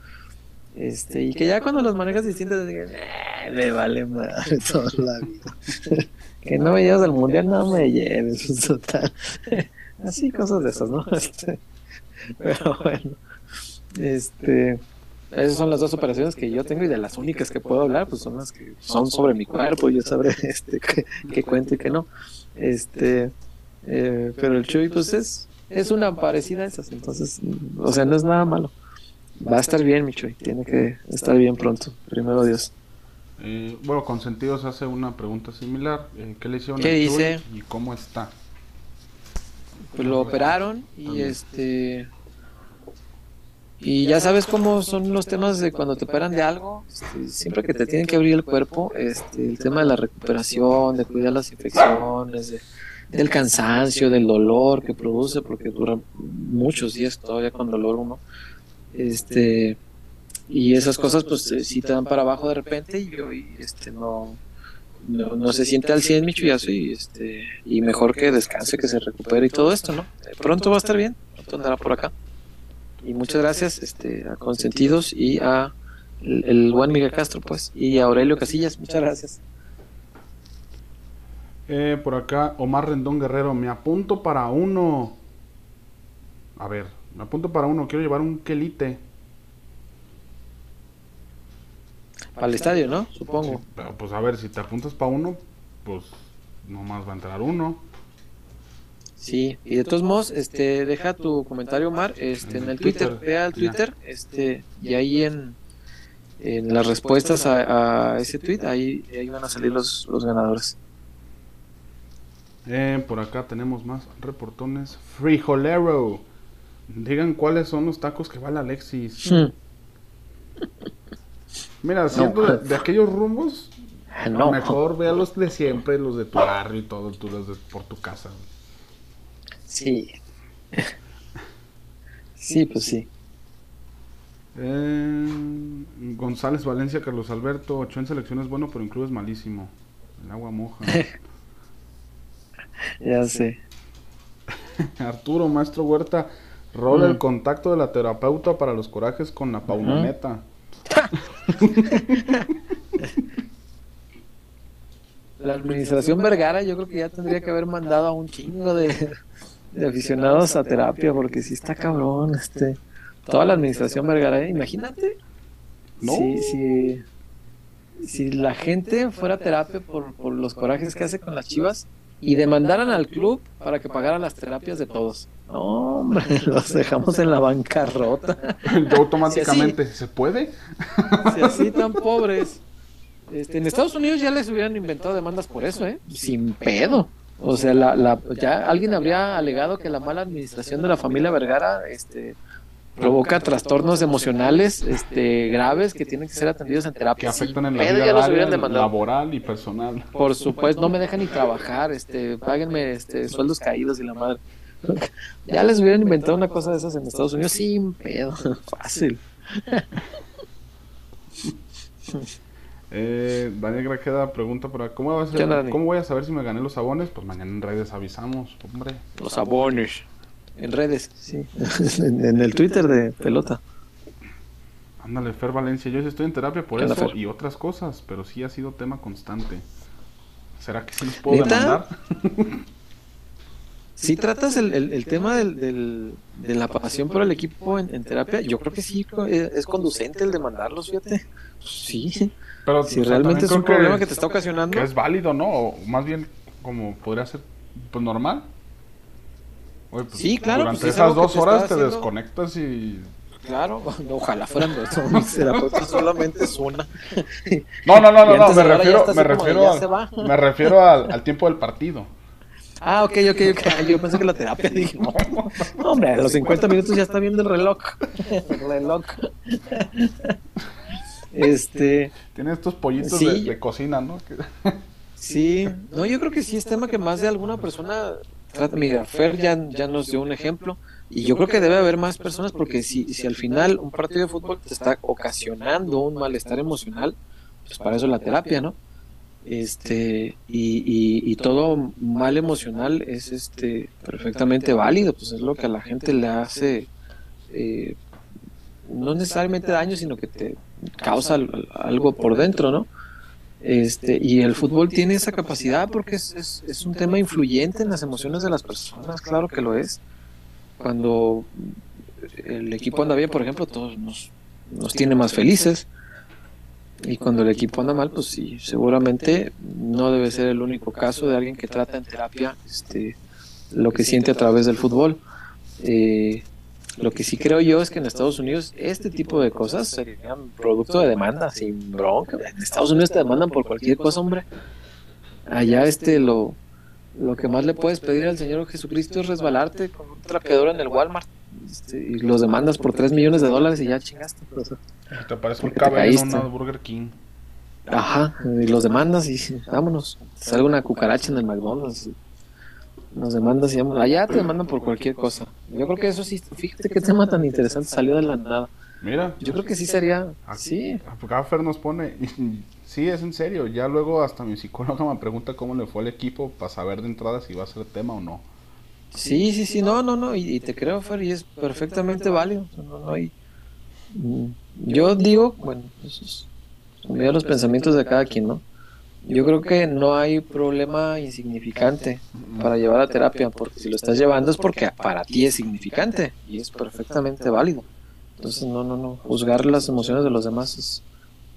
Este, y que ya cuando los manejas distintas, "Eh, me vale madre toda la vida. que no me llevas al mundial, no me lleves, total. Así, cosas de esas, ¿no? Este, pero bueno, este, esas son las dos operaciones que yo tengo y de las únicas que puedo hablar, pues son las que son sobre mi cuerpo, yo sabré este, qué cuento y qué no. Este, eh, pero el Chuy, pues es, es una parecida a esas, entonces, o sea, no es nada malo. Va a estar bien, mi Chuy, tiene que estar bien pronto, primero Dios.
Eh, bueno, Consentidos hace una pregunta similar. Eh, ¿Qué le hicieron
¿Qué
al Chuy
dice?
y cómo está?
Pues lo operaron y este y ya sabes cómo son los temas de cuando te operan de algo, este, siempre que te tienen que abrir el cuerpo, este, el tema de la recuperación, de cuidar las infecciones, de- del cansancio, del dolor que produce, porque dura muchos días todavía con dolor uno, este y esas cosas pues sí te dan para abajo de repente y yo y, este no no, no se siente al 100 mi chullazo y este y mejor que descanse, que se recupere y todo esto, ¿no? Pronto va a estar bien, pronto andará por acá. Y muchas gracias este, a Consentidos y a el, el buen Miguel Castro, pues, y a Aurelio Casillas, muchas gracias.
Eh, por acá, Omar Rendón Guerrero, me apunto para uno. A ver, me apunto para uno, quiero llevar un quelite.
Para el estadio, ¿no? Supongo.
Pero pues a ver, si te apuntas para uno, pues nomás va a entrar uno.
Sí, y de todos modos, este, deja tu comentario, Omar, este, en el Twitter, ve al Twitter, este, y ahí en, en las respuestas a, a ese tweet, ahí, ahí van a salir los, los ganadores.
Eh, por acá tenemos más reportones. Frijolero. Digan cuáles son los tacos que va la Alexis.
Hmm.
Mira, siendo
No.
de, de aquellos rumbos,
No,
mejor vea los de siempre, los de tu barrio y todo, tú los de por tu casa.
sí. Sí, pues sí.
Eh, González Valencia, Carlos Alberto, ocho en selección es bueno, pero en club es malísimo. El agua moja.
Ya sé.
Arturo, maestro Huerta, rola
Mm.
el contacto de la terapeuta para los corajes con la paunoneta.
La administración Vergara yo creo que ya tendría que haber mandado a un chingo de, de aficionados a terapia porque si está cabrón, este, toda la administración Vergara, ¿eh? imagínate.
No.
Si, si, si la gente fuera a terapia por, por los corajes que hace con las chivas y demandaran al club para que pagaran las terapias de todos. No, hombre, los dejamos en la bancarrota.
Yo automáticamente, ¿se puede?
Si así tan pobres. Este, en Estados Unidos ya les hubieran inventado demandas por eso, ¿eh? Sin pedo. O sea, la, la, ya alguien habría alegado que la mala administración de la familia Vergara este, provoca trastornos emocionales este, graves que tienen que ser atendidos en terapia.
Que afectan en la vida
ya
laboral y personal.
Por supuesto, no me dejan ni trabajar, este, páguenme este, sueldos caídos y la madre. Ya les hubieran inventado una cosa de esas en Estados Unidos sin pedo, fácil.
Eh, Daniel Grajeda pregunta por acá, ¿cómo, va a ser-
¿Qué onda, Dani?
¿cómo voy a saber si me gané los abones? Pues mañana en redes avisamos, hombre.
Los abones. En redes, sí. en, en el Twitter de pelota.
Ándale, Fer Valencia, yo estoy en terapia por
¿Qué onda,
eso
Fer?
y otras cosas, pero sí ha sido tema constante. ¿Será que sí los puedo
¿Neta?
demandar?
Si tratas el, el- el tema del, del- de la pasión por el equipo en, en terapia, yo creo que sí es conducente el demandarlos, fíjate. Sí,
Pero
si
o sea,
realmente es un problema que te está ocasionando.
que es válido, ¿no? O más bien como podría ser pues normal. Oye, pues,
Sí, claro,
Durante
pues, es
esas dos horas te
haciendo-
desconectas y
Claro, ojalá fueran dos. Terapeutas solamente es una.
No, no, no, no, no, me refiero, me refiero, al- me refiero al, al tiempo del partido.
Ah, ok, ok, ok. Yo pensé que la terapia dije, no, no, hombre, a los 50 minutos ya está viendo el reloj. El reloj. Este,
Tiene estos pollitos
Sí.
de, de cocina, ¿no?
Sí, no, yo creo que sí es tema que más de alguna persona. Mira, Fer ya, ya nos dio un ejemplo. Y yo creo que debe haber más personas porque si, si al final un partido de fútbol te está ocasionando un malestar emocional, pues para eso la terapia, ¿no? Este, y, y, todo mal emocional es este perfectamente válido, pues es lo que a la gente le hace eh, no necesariamente daño, sino que te causa al- algo por dentro, ¿no? Este, y el fútbol tiene esa capacidad porque es, es, un tema influyente en las emociones de las personas, claro que lo es. Cuando el equipo anda bien, por ejemplo, todos nos, nos tiene más felices. Y cuando el equipo anda mal, pues sí, seguramente no debe ser el único caso de alguien que trata en terapia este, lo que siente a través del fútbol. Eh, lo que sí creo yo es que en Estados Unidos este tipo de cosas serían producto de demanda sin bronca. En Estados Unidos te demandan por cualquier cosa, hombre. Allá este lo, lo que más le puedes pedir al Señor Jesucristo es resbalarte con un trapeador en el Walmart este, y los demandas por 3 millones de dólares y ya chingaste. sea.
Te parece un cabello en una Burger King.
Ajá, y los demandas y vámonos. Te Sale una cucaracha en el McDonald's. y Nos demandas y. Allá te demandan por cualquier cosa. Yo creo que eso sí, fíjate qué tema tan interesante salió de la nada.
Mira,
Yo creo que sí sería,
Aquí-
sí,
acá Fer nos pone, sí, es en serio, ya luego hasta mi psicóloga me pregunta cómo le fue al equipo para saber de entrada si va a ser tema o no.
sí, sí, sí, no, no, no, y, y te creo, Fer, y es perfectamente válido. No, no hay- Mm, Yo digo, bueno, eso es los pensamientos de cada quien, ¿no? Yo creo que no hay problema insignificante para llevar a terapia, porque si lo estás llevando es porque para ti es significante y es perfectamente válido. Entonces, no, no, no, juzgar las emociones de los demás es,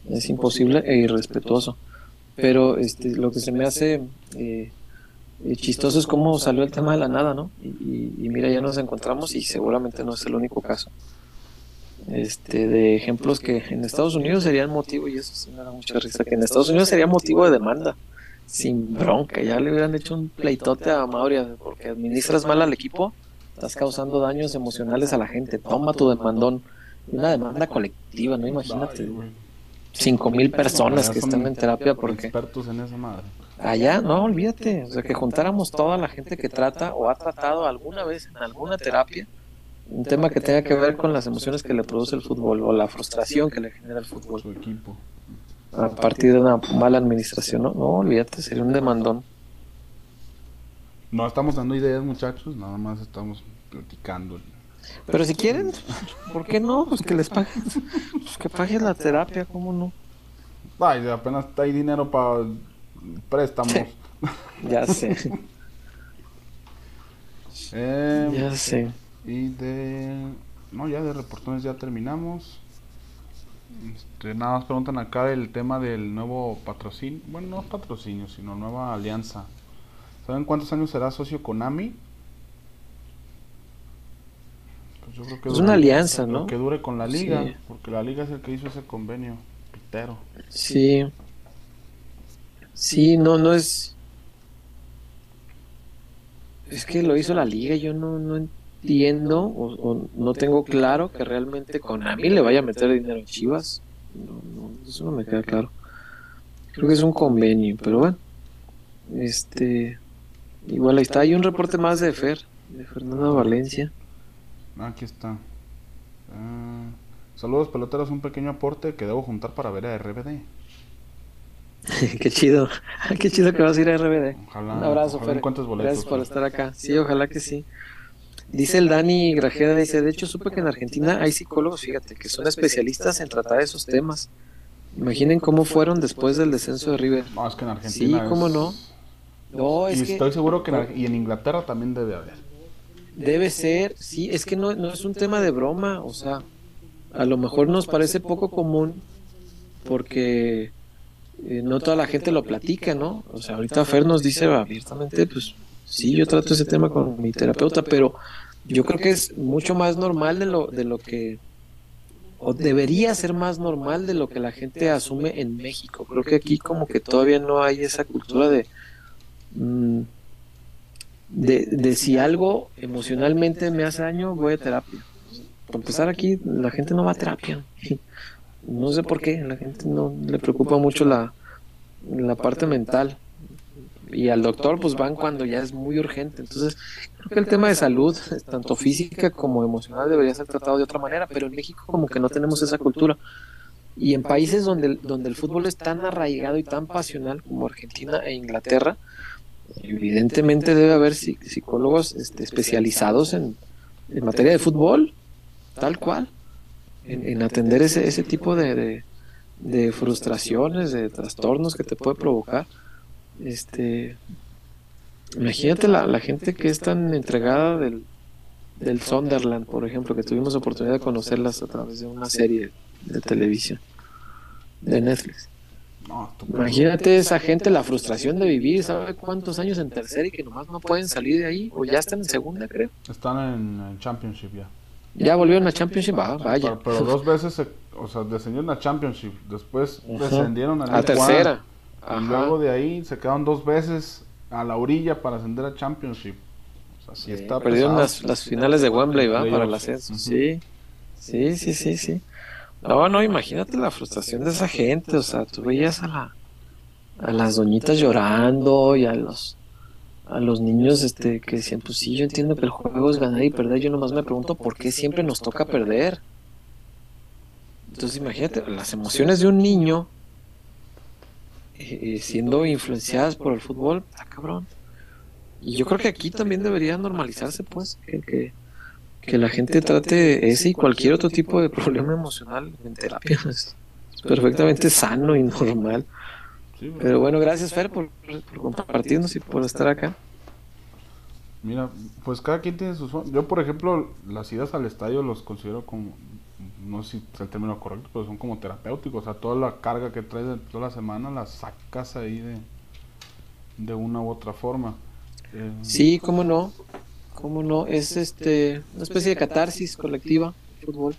es imposible e irrespetuoso. Pero este, lo que se me hace eh, chistoso es cómo salió el tema de la nada, ¿no? Y mira, ya nos encontramos y seguramente no es el único caso. Este, de ejemplos que en Estados Unidos serían motivo, y eso sí me da mucha risa, que en Estados Unidos sería motivo de demanda, sin bronca, ya le hubieran hecho un pleitote a Mauria, porque administras mal al equipo, estás causando daños emocionales a la gente, toma tu demandón, una demanda colectiva, ¿no? Imagínate, cinco mil personas que están en terapia porque
Expertos en esa madre.
allá, no, olvídate, o sea, que juntáramos toda la gente que trata o ha tratado alguna vez en alguna terapia un tema que tenga que ver con las emociones que le produce el fútbol o la frustración que le genera el fútbol
Su equipo.
a partir de una mala administración, ¿no? No, olvídate, sería un demandón.
No estamos dando ideas, muchachos, nada más estamos platicando.
Pero si quieren, ¿por qué no? Pues que les paguen. Pues que paguen la terapia, ¿cómo no?
Ay, apenas hay dinero para préstamos.
Ya sé,
Eh,
ya sé.
Y de. No, ya de reportones ya terminamos. Este, nada más preguntan acá el tema del nuevo patrocinio. Bueno, no patrocinio, sino nueva alianza. ¿Saben cuántos años será socio Konami? Pues yo creo que
Es
dure-
una alianza, ¿no?
Que dure con la liga,
Sí.
porque la liga es el que hizo ese convenio. Pitero.
Sí. Sí, no, no es. Es que lo hizo la liga, yo no, no entiendo o, o no tengo claro que realmente Konami le vaya a meter dinero a Chivas. No, no, eso no me queda claro. Creo que es un convenio, pero bueno. Este. Igual ahí está. Hay un reporte más de Fer, de Fernando Valencia.
Ah, Aquí está. Ah, saludos peloteros, un pequeño aporte que debo juntar para ver a RBD.
Qué chido. Qué chido que vas a ir a RBD.
Ojalá,
Un abrazo,
ojalá
Fer.
encuentres boletos,
Gracias por estar acá. Sí, ojalá que sí. Dice el Dani Grajeda, dice, de hecho supe que en Argentina hay psicólogos, fíjate, que son especialistas en tratar esos temas. Imaginen cómo fueron después del descenso de River.
No, es que en Argentina.
Sí, cómo no. No,
Y
que
estoy seguro que en, y en Inglaterra también debe haber.
debe ser, sí, es que no, no es un tema de broma, o sea, a lo mejor nos parece poco común porque eh, no toda la gente lo platica, ¿no? O sea, ahorita Fer nos dice abiertamente, pues sí, yo trato ese tema con mi terapeuta, pero yo creo que es mucho más normal de lo, de lo que, o debería ser más normal de lo que la gente asume en México. Creo que aquí como que todavía no hay esa cultura de... mm, de, de si algo emocionalmente me hace daño, voy a terapia. Para empezar aquí, la gente no va a terapia. No sé por qué, la gente no le preocupa mucho la, la parte mental. Y al doctor pues van cuando ya es muy urgente. Entonces, creo que el tema de salud, tanto física como emocional, debería ser tratado de otra manera, pero en México como que no tenemos esa cultura. Y en países donde, donde el fútbol es tan arraigado y tan pasional como Argentina e Inglaterra, evidentemente debe haber psi- psicólogos este, especializados en, en materia de fútbol, tal cual, en, en atender ese, ese tipo de, de, de frustraciones, de trastornos que te puede provocar. Este, imagínate la, la gente que es tan entregada del, del Sunderland, por ejemplo, que tuvimos oportunidad de conocerlas a través de una serie de televisión de Netflix. Imagínate esa gente, la frustración de vivir, ¿sabe cuántos años en tercera y que nomás no pueden salir de ahí? O ya están en segunda, creo.
Están en, Championship ya.
Ya volvieron a Championship, ah, vaya.
Pero, pero dos veces, se- o sea, descendieron a Championship. Después descendieron a,
a tercera.
Y luego de ahí se quedaron dos veces a la orilla para ascender a Championship. O sea, sí
Sí,
está
perdieron las, las finales de Wembley, ¿va? Para el ascenso. Sí, sí, sí, sí, sí. No, no, imagínate la frustración de esa gente. O sea, tú veías a la a las doñitas llorando y a los a los niños este que decían, pues sí, yo entiendo que el juego es ganar y perder. Yo nomás me pregunto por qué siempre nos toca perder. Entonces imagínate las emociones de un niño eh, siendo influenciadas por el fútbol, ah, cabrón. Y yo creo que aquí también debería normalizarse, pues, que, que, la gente trate ese y cualquier otro tipo de problema emocional en terapia. Es, perfectamente sano y normal. Pero bueno, gracias Fer por, por compartirnos y por estar acá.
Mira, pues cada quien tiene sus... Yo, por ejemplo, las idas al estadio los considero como... No sé si es el término correcto, pero son como terapéuticos. O sea, toda la carga que traes toda la semana la sacas ahí de, de una u otra forma. Eh,
Sí, cómo no, cómo no, es este una especie de catarsis colectiva, fútbol.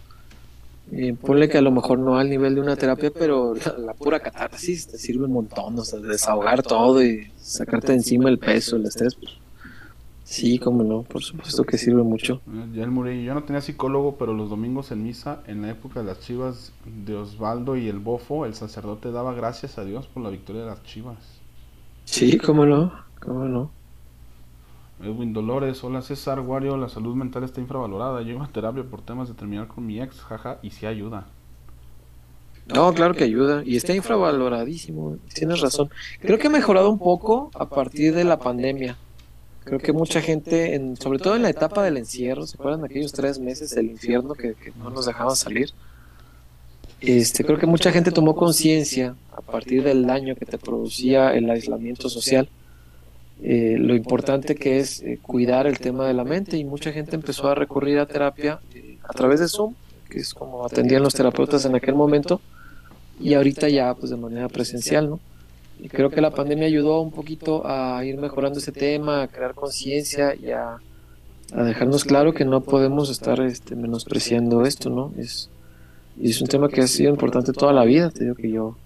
Eh, ponle que a lo mejor no al nivel de una terapia, pero la, la pura catarsis te sirve un montón, o sea, de desahogar todo y sacarte de encima el peso, el estrés. pues. Sí, cómo no, por supuesto que sirve mucho.
Ya el Murillo, yo no tenía psicólogo, pero los domingos en misa, en la época de las chivas de Osvaldo y el Bofo, el sacerdote daba gracias a Dios por la victoria de las chivas.
Sí, cómo no, cómo no.
Edwin Dolores, hola César Wario, la salud mental está infravalorada. Llego a terapia por temas de terminar con mi ex, jaja, y sí ayuda.
No, claro que ayuda. Y está infravaloradísimo. Tienes razón. Creo que ha mejorado un poco a partir de la pandemia. Creo que mucha gente, en, sobre todo en la etapa del encierro, ¿se acuerdan de aquellos tres meses del infierno que, no nos dejaban salir? Este, creo que mucha gente tomó conciencia a partir del daño que te producía el aislamiento social, eh, lo importante que es eh, cuidar el tema de la mente y mucha gente empezó a recurrir a terapia eh, a través de Zoom, que es como atendían los terapeutas en aquel momento, y ahorita ya pues de manera presencial, ¿no? Y creo que la pandemia ayudó un poquito a ir mejorando ese tema, a crear conciencia y a, dejarnos claro que no podemos estar este, menospreciando esto, ¿no? Es, y es un tema que ha sido importante toda la vida, te digo que yo.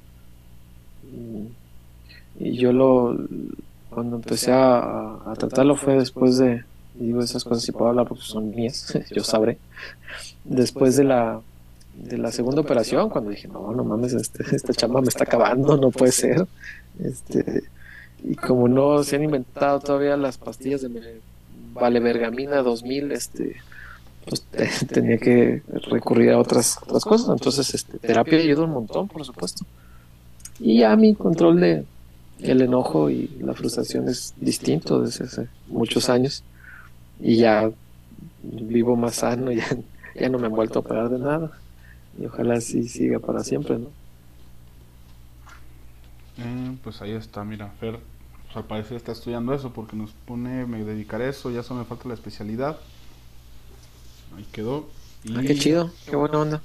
Y yo lo. Cuando empecé a, tratarlo fue después de. Digo esas cosas si puedo hablar porque son mías, yo sabré. Después de la de la segunda operación, cuando dije, no, no mames, este, esta chamba me está acabando, no puede ser. Este, y como no se han inventado todavía las pastillas de Vale Vergamina 2000, este, pues tenía que recurrir a otras, otras cosas. Entonces, este, terapia ayuda un montón, por supuesto. Y ya mi control de el enojo y la frustración es distinto desde hace muchos años. Y ya vivo más sano, ya, ya no me han vuelto a operar de nada. Y ojalá así siga para siempre, ¿no?
Eh, pues ahí está, mira, Fer, pues al parecer está estudiando eso porque nos pone, me dedicaré a eso, ya solo me falta la especialidad. Ahí quedó.
Y... Ah, qué chido, qué buena onda.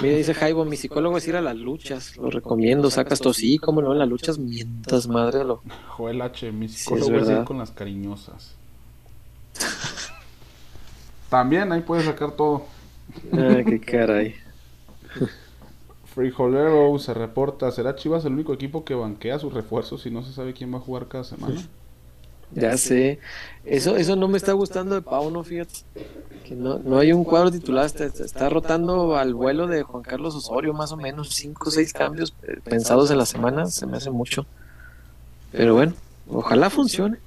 Mira, dice Jaibo, mi psicólogo es ir a las luchas, lo recomiendo, sacas todo, sí, cómo no, en las luchas mientas, madre. Lo...
Joel H, mi psicólogo sí, es, es ir con las cariñosas. También ahí puedes sacar todo.
Ah, qué caray.
Frijolero se reporta, ¿será Chivas el único equipo que banquea sus refuerzos y no se sabe quién va a jugar cada semana?
Ya sé. Eso, eso no me está gustando de Pau, ¿no? Fíjate. Que no, no hay un cuadro titular. Está, está, rotando al vuelo de Juan Carlos Osorio, más o menos. Cinco o seis cambios pensados en la semana. Se me hace mucho. Pero bueno, ojalá funcione.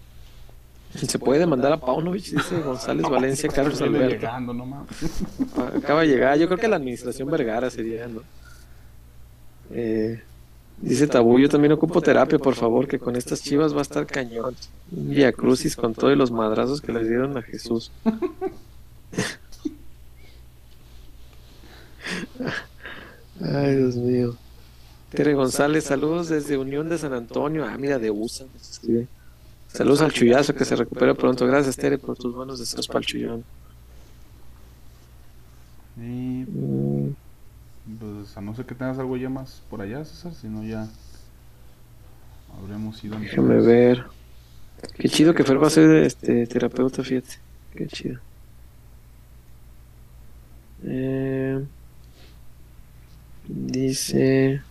Se puede demandar a Paunovic, dice González Valencia, Carlos Alberto.
Llegando, no
Acaba de llegar. Yo creo que la administración Vergara sería, ¿no? Eh, Dice Tabú, yo también ocupo terapia, por favor, que con estas chivas va a estar cañón. Via Crucis con todos los madrazos que le dieron a Jesús. Ay, Dios mío. Tere González, saludos desde Unión de San Antonio. Ah, mira, de USA. Saludos al chullazo, que se recupere pronto. Gracias, Tere, por tus buenos deseos para el chullón.
Y... Pues a no ser que tengas algo ya más por allá, César, si no ya habremos ido.
Déjame ver. Qué chido que Fer va a ser este, terapeuta, fíjate. Qué chido. Eh, dice.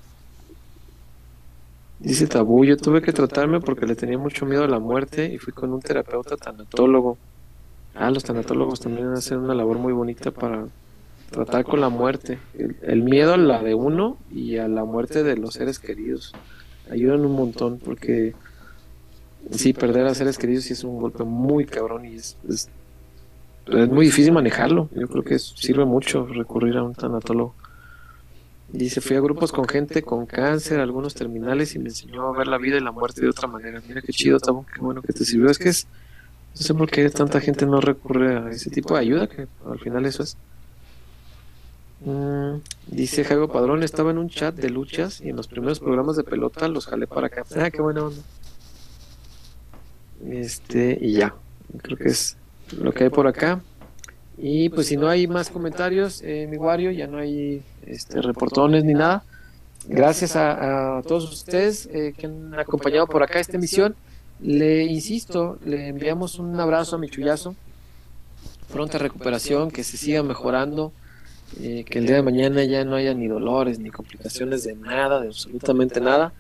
Dice Tabú, yo tuve que tratarme porque le tenía mucho miedo a la muerte y fui con un terapeuta tanatólogo. Ah, los tanatólogos también hacen una labor muy bonita para tratar con la muerte, el, el, miedo a la de uno y a la muerte de los seres queridos. Ayudan un montón porque sí, perder a seres queridos sí es un golpe muy cabrón y es, es, es muy difícil manejarlo. Yo creo que sirve mucho recurrir a un tanatólogo. Dice, fui a grupos con gente con cáncer, algunos terminales y me enseñó a ver la vida y la muerte de otra manera. Mira qué chido, Tabo, qué bueno que te sirvió. Es que es, no sé por qué tanta gente no recurre a ese tipo de ayuda, que al final eso es. Mm, dice Jago Padrón, estaba en un chat de luchas y en los primeros programas de pelota los jalé para acá. Ah, qué buena onda. Este, y ya. Creo que es lo que hay por acá. Y pues si no hay más comentarios, eh, mi Wario, ya no hay este, reportones ni nada. Gracias a, a todos ustedes eh, que han acompañado por acá esta emisión. Le insisto, le enviamos un abrazo a mi chullazo. Pronta recuperación, que se siga mejorando eh, que el día de mañana ya no haya ni dolores ni complicaciones de nada, de absolutamente nada,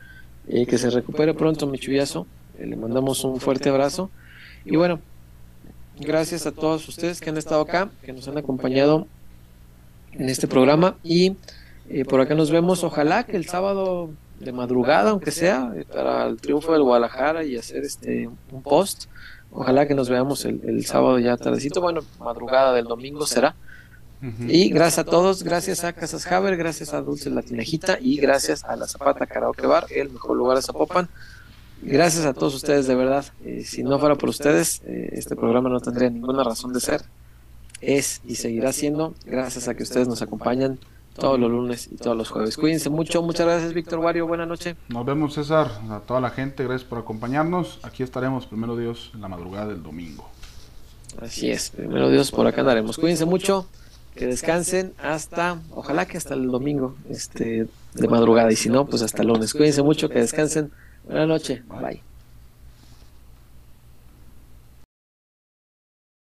y que se recupere pronto mi chullazo. Eh, le mandamos un fuerte abrazo. Y bueno, gracias a todos ustedes que han estado acá, que nos han acompañado en este programa y eh, por acá nos vemos. Ojalá que el sábado de madrugada, aunque sea, eh, para el triunfo del Guadalajara y hacer este un post. Ojalá que nos veamos el sábado ya tardecito. Bueno, madrugada del domingo será. Y gracias a todos, gracias a Casas Haber, gracias a Dulce Latinejita y gracias a la Zapata Karaoke Bar, el mejor lugar de Zapopan. gracias a todos ustedes de verdad. Eh, si no fuera por ustedes, eh, este programa no tendría ninguna razón de ser. Es y seguirá siendo gracias a que ustedes nos acompañan todos los lunes y todos los jueves. Cuídense mucho. Muchas gracias, Víctor Wario. Buenas noches.
Nos vemos, César. A toda la gente, gracias por acompañarnos. Aquí estaremos, primero Dios, en la madrugada del domingo.
Así es, primero Dios, por acá andaremos. Cuídense mucho, que descansen hasta, ojalá que hasta el domingo, este, de madrugada, y si no, pues hasta el lunes. Cuídense mucho, que descansen. Buenas noches, bye.